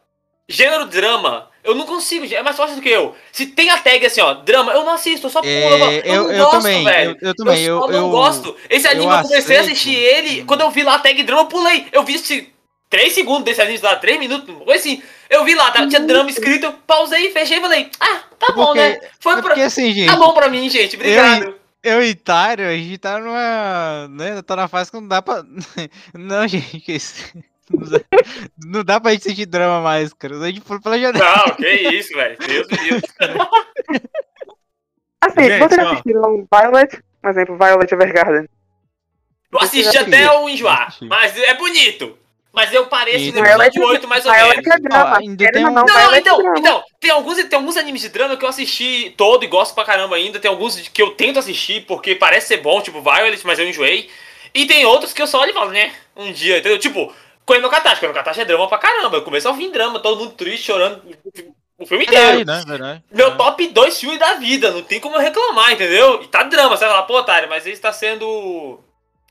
gênero drama. Eu não consigo, é mais fácil do que eu. Se tem a tag assim, ó, drama, eu não assisto, eu só pulo. É, eu, eu- não eu gosto, também, velho. eu- eu também, Eu, eu- não eu- gosto. Esse anime eu, eu comecei a aceito. assistir ele, quando eu vi lá a tag drama, eu pulei. Eu vi esse 3 segundos desse anime lá, 3 minutos, foi assim. Eu vi lá, tá- tinha drama escrito, eu pausei, fechei e falei, ah, tá bom, Porque- né? Foi É pra... porque assim, gente, Tá bom pra mim, gente, obrigado. eu e Tário, a gente tá numa. Né, tá na fase que não dá pra. *laughs* Não, gente, que isso- não dá, não dá pra gente sentir drama mais, cara. A gente foi pela janela. Não, que isso, velho. Deus me livre. *laughs* Assim, Gente, vocês ó. assistiram Violet? Por exemplo, Violet Evergarden. Eu assisti até o enjoar, mas é bonito. Mas eu parei assim no episódio 8, mais ou menos. é drama. Ainda tem um- não, Não, é então, drama. então, tem alguns, tem alguns animes de drama que eu assisti todo e gosto pra caramba ainda. Tem alguns que eu tento assistir porque parece ser bom, tipo Violet, mas eu enjoei. E tem outros que eu só olho e falo, né? Um dia, entendeu? Tipo, Koen no Katachi. Koen no Katachi é drama pra caramba. Eu começo a ouvir drama, todo mundo triste, chorando o filme inteiro. Verdade, né? Verdade. Meu É. top 2 filmes da vida, não tem como eu reclamar, entendeu? E tá drama, você vai falar, pô, otário, mas ele está sendo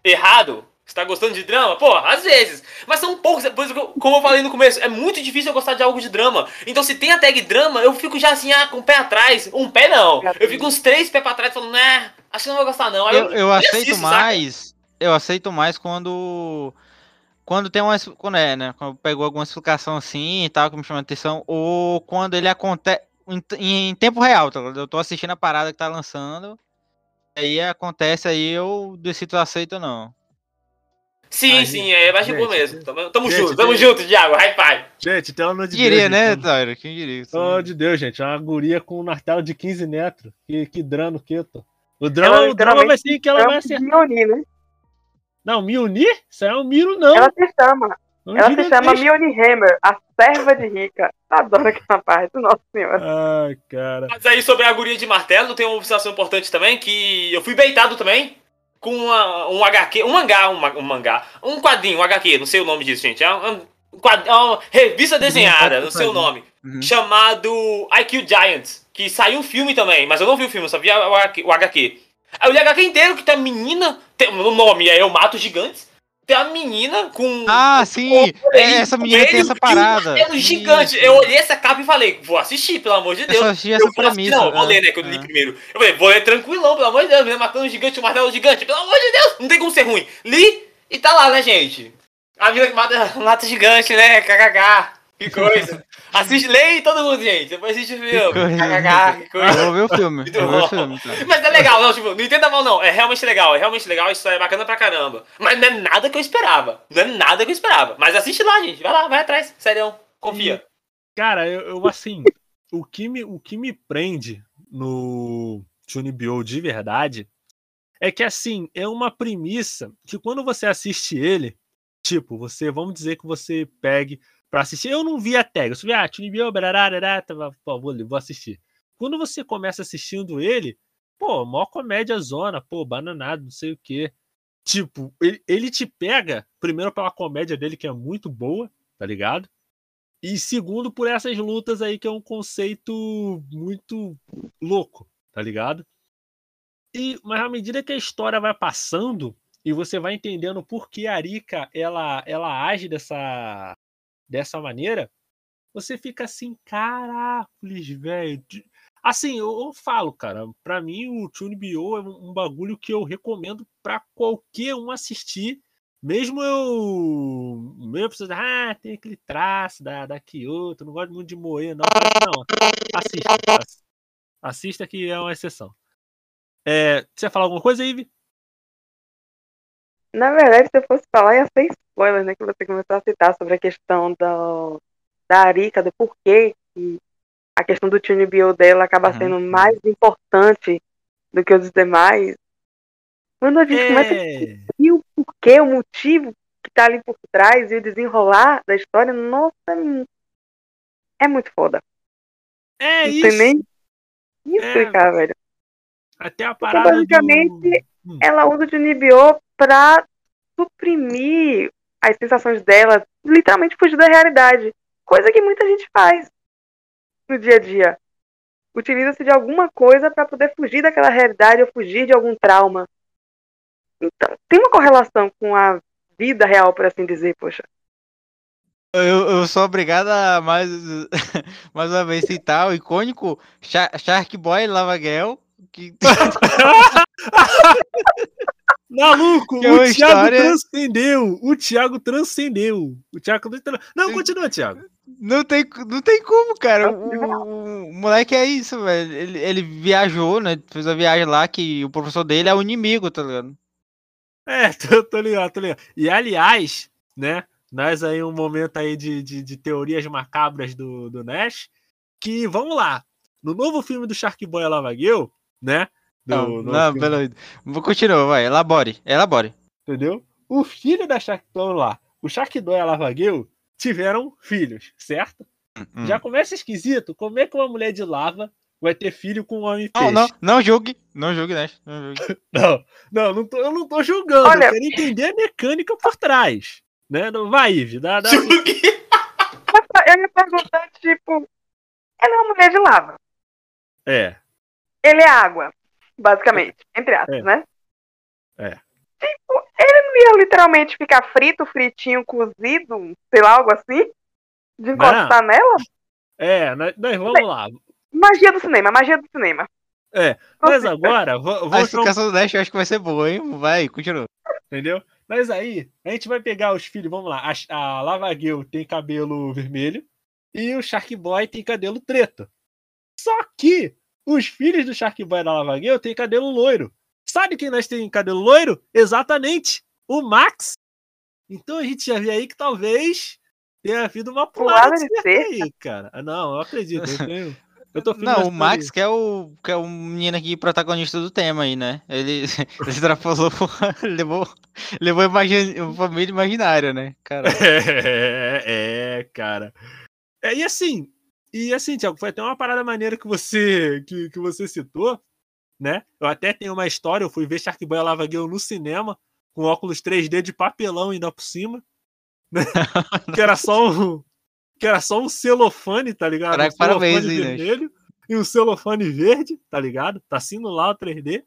errado. Você tá gostando de drama? Pô, às vezes. Mas são poucos, depois, como eu falei no começo, é muito difícil eu gostar de algo de drama. Então se tem a tag drama, eu fico já assim, ah, com o pé atrás. Um pé não. Eu fico uns três pés pra trás falando, né, acho que não vou gostar não. Aí Eu, eu nem aceito assisto, saca? mais. Eu aceito mais quando. Quando tem uma. Quando é, né? Quando pegou alguma explicação assim e tal, que me chama a atenção. Ou quando ele acontece. Em, em tempo real, tá? ligado? Eu tô assistindo a parada que tá lançando. Aí acontece aí, eu decido se eu aceito ou não. Sim, Ai, sim, é mais de boa mesmo. Tamo, tamo gente, junto, tamo gente. junto, Thiago, high five. Gente, pelo amor de Diria, Deus. né, gente, Tyler? Quem diria? Pelo amor de Deus, gente. É uma guria com um martelo de 15 metros. Que, que drama o quê, tô? O drama, Ela o drama vai ser que ela vai Ela acertar. Mioni, né? Não, Miuni? Isso é um Miro, não. Ela se chama. É um Ela se chama gigantesco. Mioni Hammer, a serva de rica. Adoro aquela parte, nossa senhora. Ai, cara. Mas aí sobre a guria de martelo, tem uma observação importante também, que eu fui beitado também com uma- um HQ, um mangá, um, um mangá, um quadrinho, um HQ, não sei o nome disso, gente. É, um, um quad- é uma revista desenhada, não sei o nome, Uhum. chamado IQ Giants, que saiu um filme também, mas eu não vi o filme, eu só vi o HQ. o HQ. Aí eu li o HQ inteiro, que tem a menina, tem, o nome é Eu Mato Gigantes, tem a menina com... Ah, sim! É, essa menina tem essa parada. É um gigante. Isso. Eu olhei essa capa e falei, vou assistir, pelo amor de Eu Deus. só assisti essa Eu assim, premissa. não, eu vou né? ler, né? Que eu li É. primeiro. Eu falei, vou ler tranquilão, pelo amor de Deus? Matando um gigante, um martelo gigante, pelo amor de Deus, não tem como ser ruim. Li e tá lá, né, gente? A vida que mata, mata gigante, né? KKK. Que coisa. Assiste, leia todo mundo, gente. Depois assiste o filme. Que coisa. Eu vou ver o filme. Muito Eu vou ver bom. o filme. tá. Mas é legal, não, tipo, não entenda mal, não. É realmente legal, é realmente legal, a história é bacana pra caramba. Mas não é nada que eu esperava. Não é nada que eu esperava. Mas assiste lá, gente. Vai lá, vai atrás. Sério, confia. Cara, eu, eu, assim, o que, me, o que me prende no Chunibyo de verdade é que, assim, é uma premissa que quando você assiste ele, tipo, você, vamos dizer que você pegue pra assistir. Eu não vi a tag, eu só vi, ah, tava, pô, vou, vou assistir. Quando você começa assistindo ele, pô, mó comédia zona, pô, bananado, não sei o quê. Tipo, ele, ele te pega, primeiro pela comédia dele, que é muito boa, tá ligado? E segundo, por essas lutas aí, que é um conceito muito louco, tá ligado? E, mas à medida que a história vai passando e você vai entendendo por que a Arika ela, ela age dessa, dessa maneira, você fica assim, caracoles, velho. Assim, eu, eu falo, cara, pra mim o Chunibyo é um, um bagulho que eu recomendo pra qualquer um assistir. Mesmo eu. Mesmo precisando. Ah, tem aquele traço da, da Kyoto, não gosto muito de moer, não. Não, assista. ass- Assista que é uma exceção. É, você ia falar alguma coisa, Ive? Na verdade, se eu fosse falar, ia ser spoiler, né? Que você começou a citar sobre a questão da, da Arika, do porquê que a questão do Tunibio dela acaba Uhum. sendo mais importante do que os demais. Quando a gente começa a É, descobrir o porquê, o motivo que tá ali por trás e o desenrolar da história, nossa, é muito foda. é Não isso. tem nem que explicar, velho. Até a parada basicamente do... Hum. ela usa o Junibyo pra suprimir as sensações dela, literalmente fugir da realidade. Coisa que muita gente faz no dia a dia. Utiliza-se de alguma coisa para poder fugir daquela realidade ou fugir de algum trauma. Então, tem uma correlação com a vida real, por assim dizer, poxa. Eu, eu sou obrigado a mais, *laughs* mais uma vez citar o icônico Sha- Shark Boy Lavaguel. Que... *laughs* Maluco, Que é o Thiago história- transcendeu. O Thiago transcendeu. O Thiago não tra- Não, continua, Thiago. Não tem, não tem como, cara. O, o- o moleque é isso, velho. Ele, ele viajou, né? Fez a viagem lá que o professor dele é o inimigo, tá ligado? É, *laughs* tô, tô ligado, tô ligado. E aliás, né? Nós aí um momento aí de, de, de teorias macabras do, do Nash. Que, vamos lá. No novo filme do Shark Boy Lavagueu, né? Do, Não, não, pelo... Vou continuar, vai. Elabore, elabore. entendeu? O filho da Shark, vamos lá. O Shark Boy e a Lavagueu tiveram filhos, certo? Hum. Já começa esquisito. Como é que uma mulher de lava vai ter filho com um homem peixe? Não, não, não julgue. Não julgue, né? Não julgue. *laughs* Não, não, não tô- eu não tô julgando. Olha- Eu quero entender a mecânica por trás. Né? Não, vai, Ive, dá, dá. Julgue. Eu ia perguntar, tipo, ele é uma mulher de lava. É, Ele é água, basicamente, entre aspas, É. né? É. Tipo, ele não ia literalmente ficar frito, fritinho, cozido, sei lá, algo assim? De encostar nela? é, nós, nós vamos lá. Magia do cinema, magia do cinema. É, mas agora, va- A vamos pra um explicação do Dash eu acho que vai ser boa, hein? Vai, continua. Entendeu? Mas aí, a gente vai pegar os filhos, vamos lá. A, a Lavagueu tem cabelo vermelho e o Shark Boy tem cabelo preto. Só que os filhos do Shark Boy da Lavagueu têm cabelo loiro. Sabe quem nós tem cabelo loiro? Exatamente, o Max. Então a gente já vê aí que talvez tenha havido uma pulada aí, cara. Não, eu acredito. Eu, tenho, eu tô *laughs* Não, o Max, que é o, que é o menino aqui protagonista do tema aí, né? Ele, ele *laughs* extrapolou, *laughs* levou, levou imagi- uma família imaginária, né? Cara, É, é, cara. É, e assim, e assim, Thiago, foi até uma parada maneira que você que, que você citou, né? Eu até tenho uma história, eu fui ver Shark Boy Lava Girl no cinema, com óculos 3D de papelão ainda por cima, né? *laughs* que era só um que era só um celofane, tá ligado? Caraca, um parabéns celofane né? vermelho e um celofane verde, tá ligado? Tá sendo lá o 3D.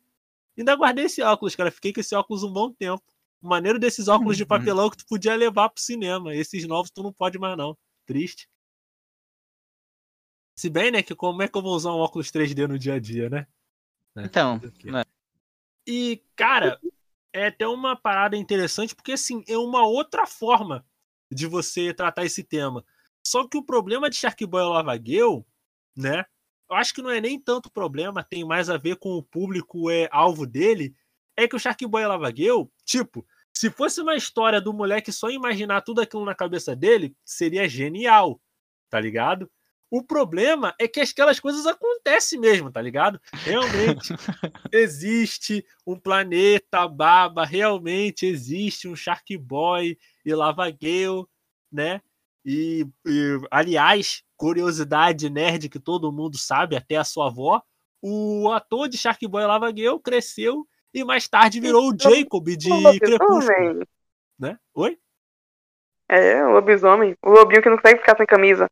Ainda guardei esse óculos, cara. Fiquei com esse óculos um bom tempo. O maneiro desses óculos de Uhum. papelão que tu podia levar pro cinema. Esses novos tu não pode mais, não. Triste. Se bem, né, que como é que eu vou usar um óculos 3D no dia a dia, né? então, né? E, cara, é até uma parada interessante, porque assim, é uma outra forma de você tratar esse tema. Só que o problema de Shark Boy Lavagueu, né? Eu acho que não é nem tanto problema, tem mais a ver com o público é alvo dele. É que o Shark Boy Lavagueu, tipo, se fosse uma história do moleque só imaginar tudo aquilo na cabeça dele, seria genial, tá ligado? O problema é que aquelas coisas acontecem mesmo, tá ligado? Realmente *laughs* existe um planeta baba, realmente existe um Shark Boy e Lavagueu, né? E, e, aliás, curiosidade nerd que todo mundo sabe, até a sua avó, o ator de Shark Boy Lavagueu cresceu e mais tarde virou o Jacob de Crepúsculo, lobisomem. né? Oi? É, o lobisomem. O lobinho que não consegue ficar sem camisa.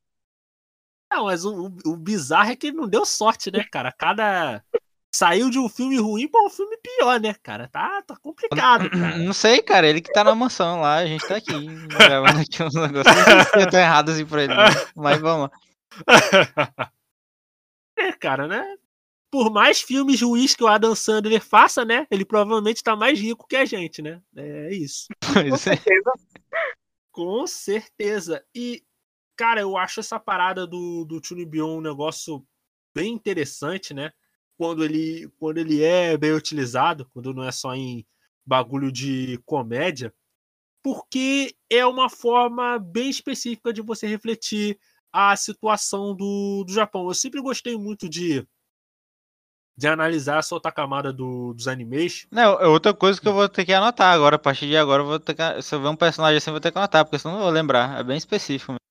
Não, mas o, o- o bizarro é que ele não deu sorte, né, cara? Cada. Saiu de um filme ruim pra um filme pior, né, cara? Tá, tá complicado, cara. Não sei, cara, ele que tá na mansão lá, a gente tá aqui gravando aqui uns negócios. Não sei se eu tô errado assim pra ele, não. mas vamos lá. É, cara, né? Por mais filmes ruins que o Adam Sandler faça, né? Ele provavelmente tá mais rico que a gente, né? É isso. Com Pois é. certeza. Com certeza. E, cara, eu acho essa parada do, do Chunibion um negócio bem interessante, né? Quando ele, quando ele é bem utilizado, quando não é só em bagulho de comédia, porque é uma forma bem específica de você refletir a situação do, do Japão. Eu sempre gostei muito de, de analisar essa outra camada do, dos animes, Não, é outra coisa que eu vou ter que anotar agora, a partir de agora eu vou ter que, se eu ver um personagem assim eu vou ter que anotar, porque senão eu não vou lembrar, é bem específico. mesmo.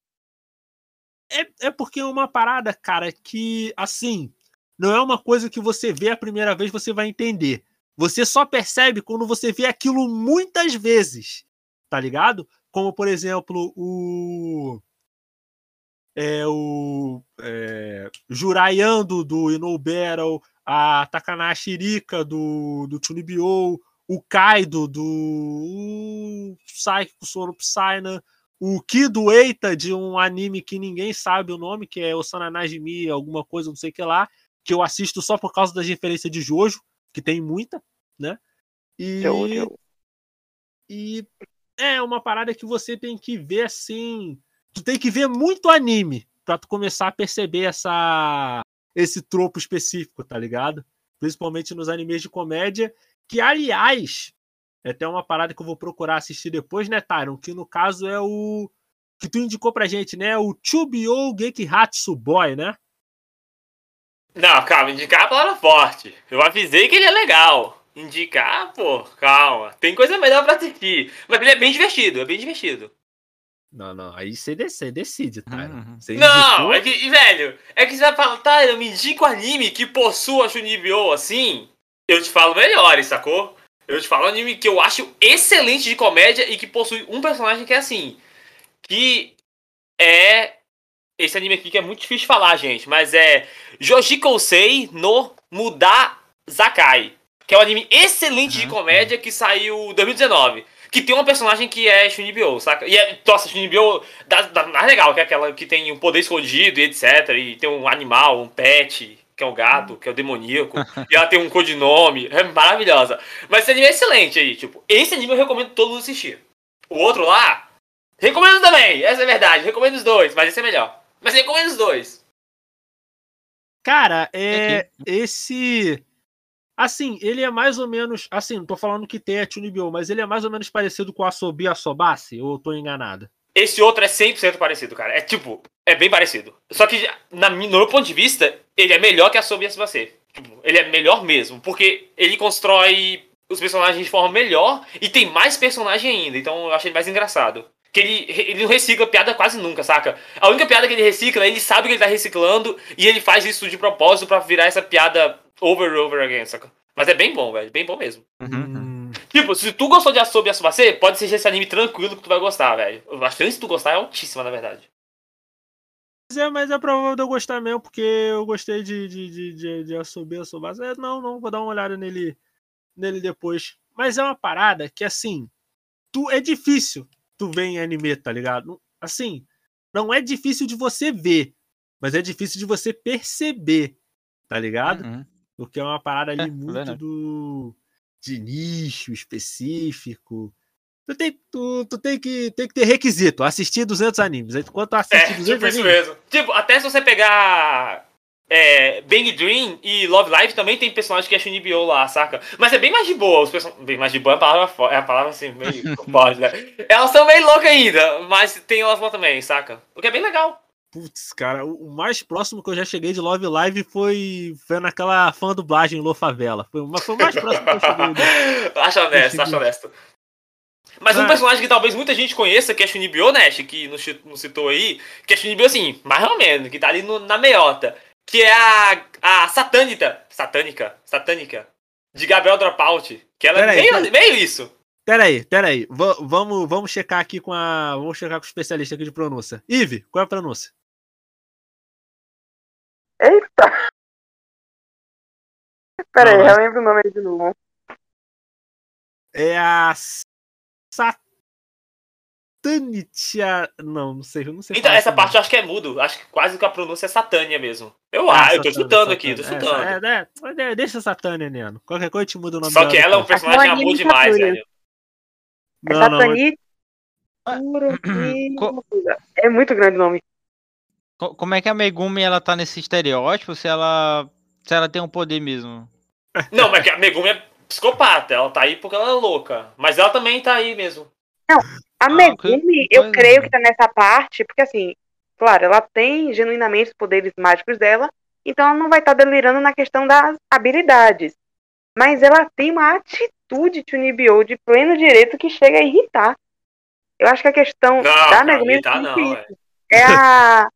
É, é porque é uma parada, cara, que, assim, não é uma coisa que você vê a primeira vez você vai entender. Você só percebe quando você vê aquilo muitas vezes, tá ligado? Como, por exemplo, o. é, o é, Juraiando do Inou Battle, a Takanashi Rika do, do Chunibyo, o Kaido do Psycho Soro Psyna, o Kido Eita de um anime que ninguém sabe o nome, que é Osana Najimi, alguma coisa, não sei o que lá, que eu assisto só por causa das referências de Jojo, que tem muita, né? E, e é uma parada que você tem que ver assim. Tu tem que ver muito anime pra tu começar a perceber essa esse tropo específico, tá ligado? Principalmente nos animes de comédia, que aliás, é até uma parada que eu vou procurar assistir depois, né, Tyron? Que no caso é o que tu indicou pra gente, né? O Chubio Gekihatsu Boy, né? Não, calma, indicar é a palavra forte. Eu avisei que ele é legal. Indicar, pô, calma. Tem coisa melhor pra assistir. Mas ele é bem divertido, é bem divertido. Não, não, aí você decide, decide tá? Uhum. Você Não, é que, velho, é que você vai falar, tá, eu me indico anime que possua Shunibyo assim, eu te falo melhores, sacou? Eu te falo anime que eu acho excelente de comédia e que possui um personagem que é assim, que é esse anime aqui que é muito difícil de falar, gente, mas é Jojikousei no Muda Zakai, que é um anime excelente de Uhum. comédia que saiu em 2019. Que tem uma personagem que é Shunibyo, saca? E é, nossa, Shunibyo da, da mais legal, que é aquela que tem um poder escondido e etc. E tem um animal, um pet, que é um gato, que é o demoníaco. e ela tem um codinome. É maravilhosa. Mas esse anime é excelente aí, tipo. Esse anime eu recomendo todo mundo assistir. O outro lá, recomendo também. Essa é a verdade. Recomendo os dois, mas esse é melhor. Mas recomendo os dois. Cara, é esse. Assim, ele é mais ou menos. Assim, não tô falando que tem a Chunibyo, mas ele é mais ou menos parecido com a Sobi Asobase, ou eu tô enganado? Esse outro é 100% parecido, cara. É tipo, é bem parecido. Só que, na, no meu ponto de vista, ele é melhor que a Sobi você. Tipo, ele é melhor mesmo. Porque ele constrói os personagens de forma melhor e tem mais personagem ainda. Então eu achei ele mais engraçado. Que ele, ele não recicla piada quase nunca, saca? A única piada que ele recicla, ele sabe que ele tá reciclando e ele faz isso de propósito pra virar essa piada over and over again, saca? Mas é bem bom, velho. Bem bom mesmo. Uhum. Tipo, se tu gostou de Asobi Asubase, pode ser esse anime tranquilo que tu vai gostar, velho. A chance de tu gostar é altíssima, na verdade. Mas é, mas é provável de eu gostar mesmo, porque eu gostei de, de, de, de, de Asobase. É, não, não, vou dar uma olhada nele, nele depois. Mas é uma parada que, assim, tu, é difícil tu ver em anime, tá ligado? Assim, não é difícil de você ver, mas é difícil de você perceber, tá ligado? Uhum. Porque é uma parada ali É, muito do de nicho específico. Tu tem, tu, tu tem, que, tem que ter requisito, assistir 200 animes. Tu assiste É, 200 tipo isso animes, mesmo. Tipo, até se você pegar é, Bang Dream e Love Live também tem personagem que é Shunibyo lá, saca? Mas é bem mais de boa. Os person... Bem mais de boa é a palavra, é a palavra assim, meio *laughs* pode, né? Elas são meio loucas ainda, mas tem elas lá também, saca? O que é bem legal. putz, cara, o mais próximo que eu já cheguei de Love Live foi, foi naquela fã dublagem Lô Favela. Foi, uma, foi o mais próximo que eu cheguei. do- *laughs* acho honesto, acho honesto. Mas um Ah. personagem que talvez muita gente conheça, que é Shunibyo, Nash, que não citou aí, que é Shunibyo assim, mais ou menos, que tá ali no- na meiota, que é a, a Satânita, Satânica, Satânica, de Gabriel Dropout, que ela Pera é aí, meio, pera- meio isso. Pera aí, pera aí. Va- vamos, vamos checar aqui com a. Vamos checar com o especialista aqui de pronúncia. Ive, qual é a pronúncia? Eita! Pera aí, Não, mas- eu lembro o nome aí de novo. É a Satanitia. Não, não sei, eu não sei. Então, essa parte eu acho que é mudo, acho que quase que a pronúncia é Satânia mesmo. Eu, ah, eu tô chutando aqui, tô Satânia. chutando. É, é, é, deixa a Satânia, Neno. Qualquer coisa te muda o nome Só que ela é um personagem amor demais, velho. É Não, não, Satani. Kuroki- *clears throat* Co- É muito grande o nome. Co- Como é que a Megumi ela tá nesse estereótipo se ela se ela tem um poder mesmo? Não, mas que a Megumi é psicopata, ela tá aí porque ela é louca. Mas ela também tá aí mesmo. A Ah, Megumi, eu coisa. creio que tá nessa parte, porque assim, claro, ela tem genuinamente os poderes mágicos dela, então ela não vai estar delirando na questão das habilidades. Mas ela tem uma atitude Chunibyo de pleno direito que chega a irritar. Eu acho que a questão Não, da Megumi irritar é não, muito é. é a,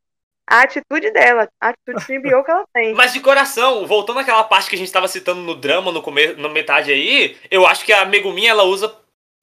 a atitude dela, a atitude Chunibyo que ela tem. Mas de coração, voltando àquela parte que a gente tava citando no drama no começo, na metade aí, eu acho que a Megumi ela usa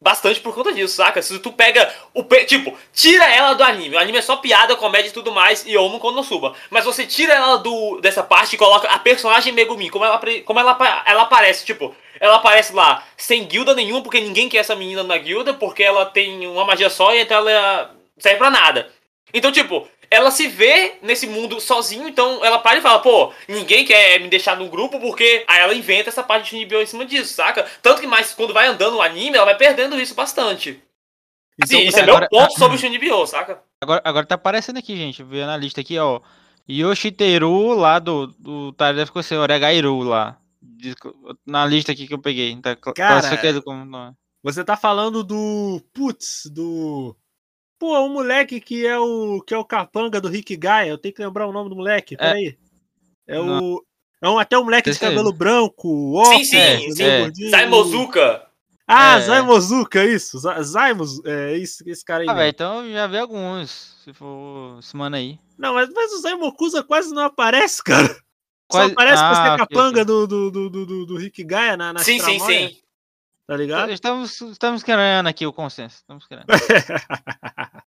bastante por conta disso, saca? Se tu pega o. pe- Tipo, tira ela do anime. O anime é só piada, comédia e tudo mais, e Omo Konosuba. Mas você tira ela do, dessa parte e coloca a personagem Megumin, como ela, como ela, ela aparece, tipo. Ela aparece lá sem guilda nenhuma, porque ninguém quer essa menina na guilda, porque ela tem uma magia só e então ela serve pra nada. Então, tipo, ela se vê nesse mundo sozinho, então ela para e fala, pô, ninguém quer me deixar no grupo porque aí ela inventa essa parte de Shinibyo em cima disso, saca? Tanto que mais quando vai andando no anime, ela vai perdendo isso bastante. Assim, Então, isso é agora- meu ponto sobre o Shinibyo, saca? Agora, agora tá aparecendo aqui, gente. Vendo na lista aqui, ó. Yoshiteru lá do, do Tarefa ficou assim, Oregairu lá. Na lista aqui que eu peguei. Tá, Cara, como- não. Você tá falando do. Putz, do. Pô, o moleque que é o. que é o capanga do Rick Gaia. Eu tenho que lembrar o nome do moleque. Peraí. É o. É um, até um moleque de cabelo branco, Sim, óculos, sim, é, sim. é. gordinho. Saimozuka. Ah, É. Zaimozuka, isso. Za- Zaimos, é isso, esse cara aí. Ah, velho, então eu já vi alguns. Se for esse mano aí. Não, mas, mas o Zaimokusa quase não aparece, cara. Quase- Só aparece pra Ah, ser ok, capanga ok. do, do, do, do, do- Rick Gaia na, na Sim, sim, sim. Tá ligado? Estamos, estamos querendo aqui o consenso. Estamos querendo. *laughs*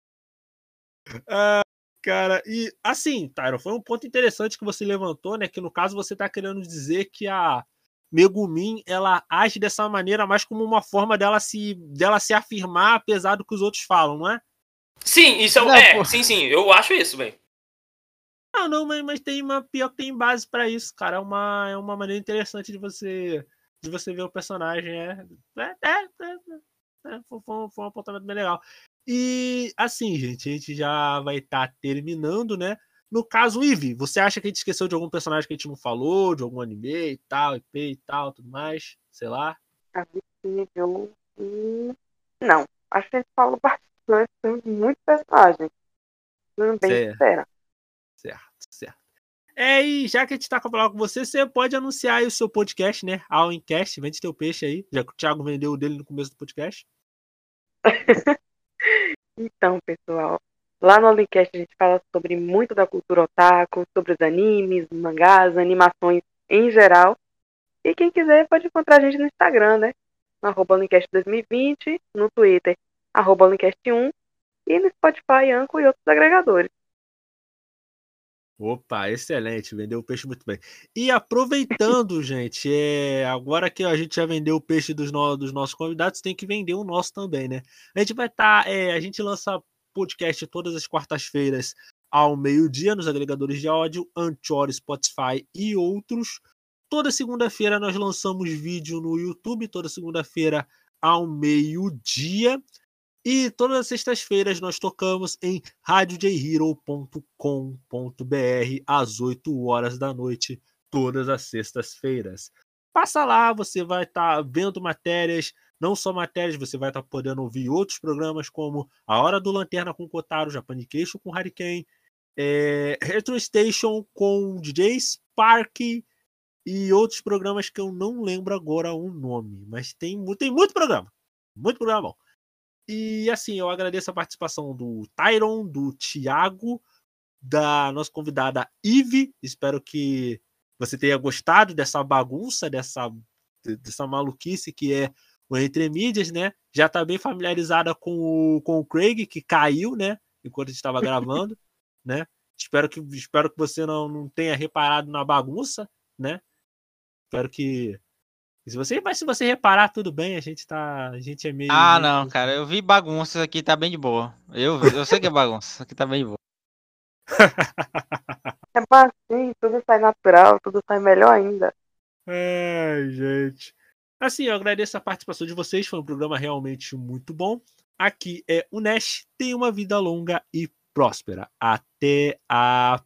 Ah, cara, e assim, Tyron, foi um ponto interessante que você levantou, né? Que no caso você tá querendo dizer que a Megumin ela age dessa maneira mais como uma forma dela se, dela se afirmar, apesar do que os outros falam, não é? Sim, isso é, Não, é pô. sim, sim, eu acho isso, velho. Ah, não, mas, mas tem uma pior que tem base pra isso, cara. É uma, é uma maneira interessante de você de você ver o personagem. É, é, é, é, é, foi, foi um, foi um apontamento bem legal. E assim, gente, a gente já vai estar terminando, né? No caso, Ivy, você acha que a gente esqueceu de algum personagem que a gente não falou, de algum anime e tal, IP e tal, tudo mais? Sei lá. Hum, Não. Acho que a gente falou bastante, tem muito personagem. Sendo bem Certo. sincera. Certo, certo. É, e já que a gente tá com a palavra com você, você pode anunciar o seu podcast, né? All Incast, vende teu peixe aí, já que o Thiago vendeu o dele no começo do podcast. *laughs* Então, pessoal, lá no Olimcast a gente fala sobre muito da cultura otaku, sobre os animes, mangás, animações em geral. E quem quiser pode encontrar a gente no Instagram, né? No arroba Olimcast 2020, no Twitter, arroba Olimcast 1 e no Spotify, Anchor e outros agregadores. Opa, excelente, vendeu o peixe muito bem. E aproveitando, *laughs* gente, é, agora que a gente já vendeu o peixe dos, no- dos nossos convidados, tem que vender o nosso também, né? A gente vai estar, a gente lança podcast todas as quartas-feiras ao meio-dia nos agregadores de áudio, Anchor, Spotify e outros. Toda segunda-feira nós lançamos vídeo no YouTube, toda segunda-feira ao meio-dia. E todas as sextas-feiras nós tocamos em radiojhero.com.br às 8 horas da noite, todas as sextas-feiras. Passa lá, você vai estar vendo matérias, não só matérias, você vai estar podendo ouvir outros programas como A Hora do Lanterna com Kotaro, Japanication com Hurricane, é, Retro Station com DJ Spark e outros programas que eu não lembro agora o nome, mas tem, tem muito programa, muito programa bom. E assim, eu agradeço a participação do Tyron, do Thiago, da nossa convidada Ive. Espero que você tenha gostado dessa bagunça, dessa, dessa maluquice que é o Entre Mídias, né? Já tá bem familiarizada com o, com o Craig, que caiu, né? Enquanto a gente estava gravando, *laughs* né? Espero que, espero que você não, não tenha reparado na bagunça, né? Espero que. Se você, mas se você reparar, tudo bem, a gente tá. A gente é meio. Ah, não, cara. Eu vi bagunça aqui, tá bem de boa. Eu, eu sei que é bagunça, isso aqui tá bem de boa. *laughs* É baixinho, tudo sai natural, tudo sai melhor ainda. Ai, gente. Assim, eu agradeço a participação de vocês. Foi um programa realmente muito bom. Aqui é o Nash. Tenha uma vida longa e próspera. Até a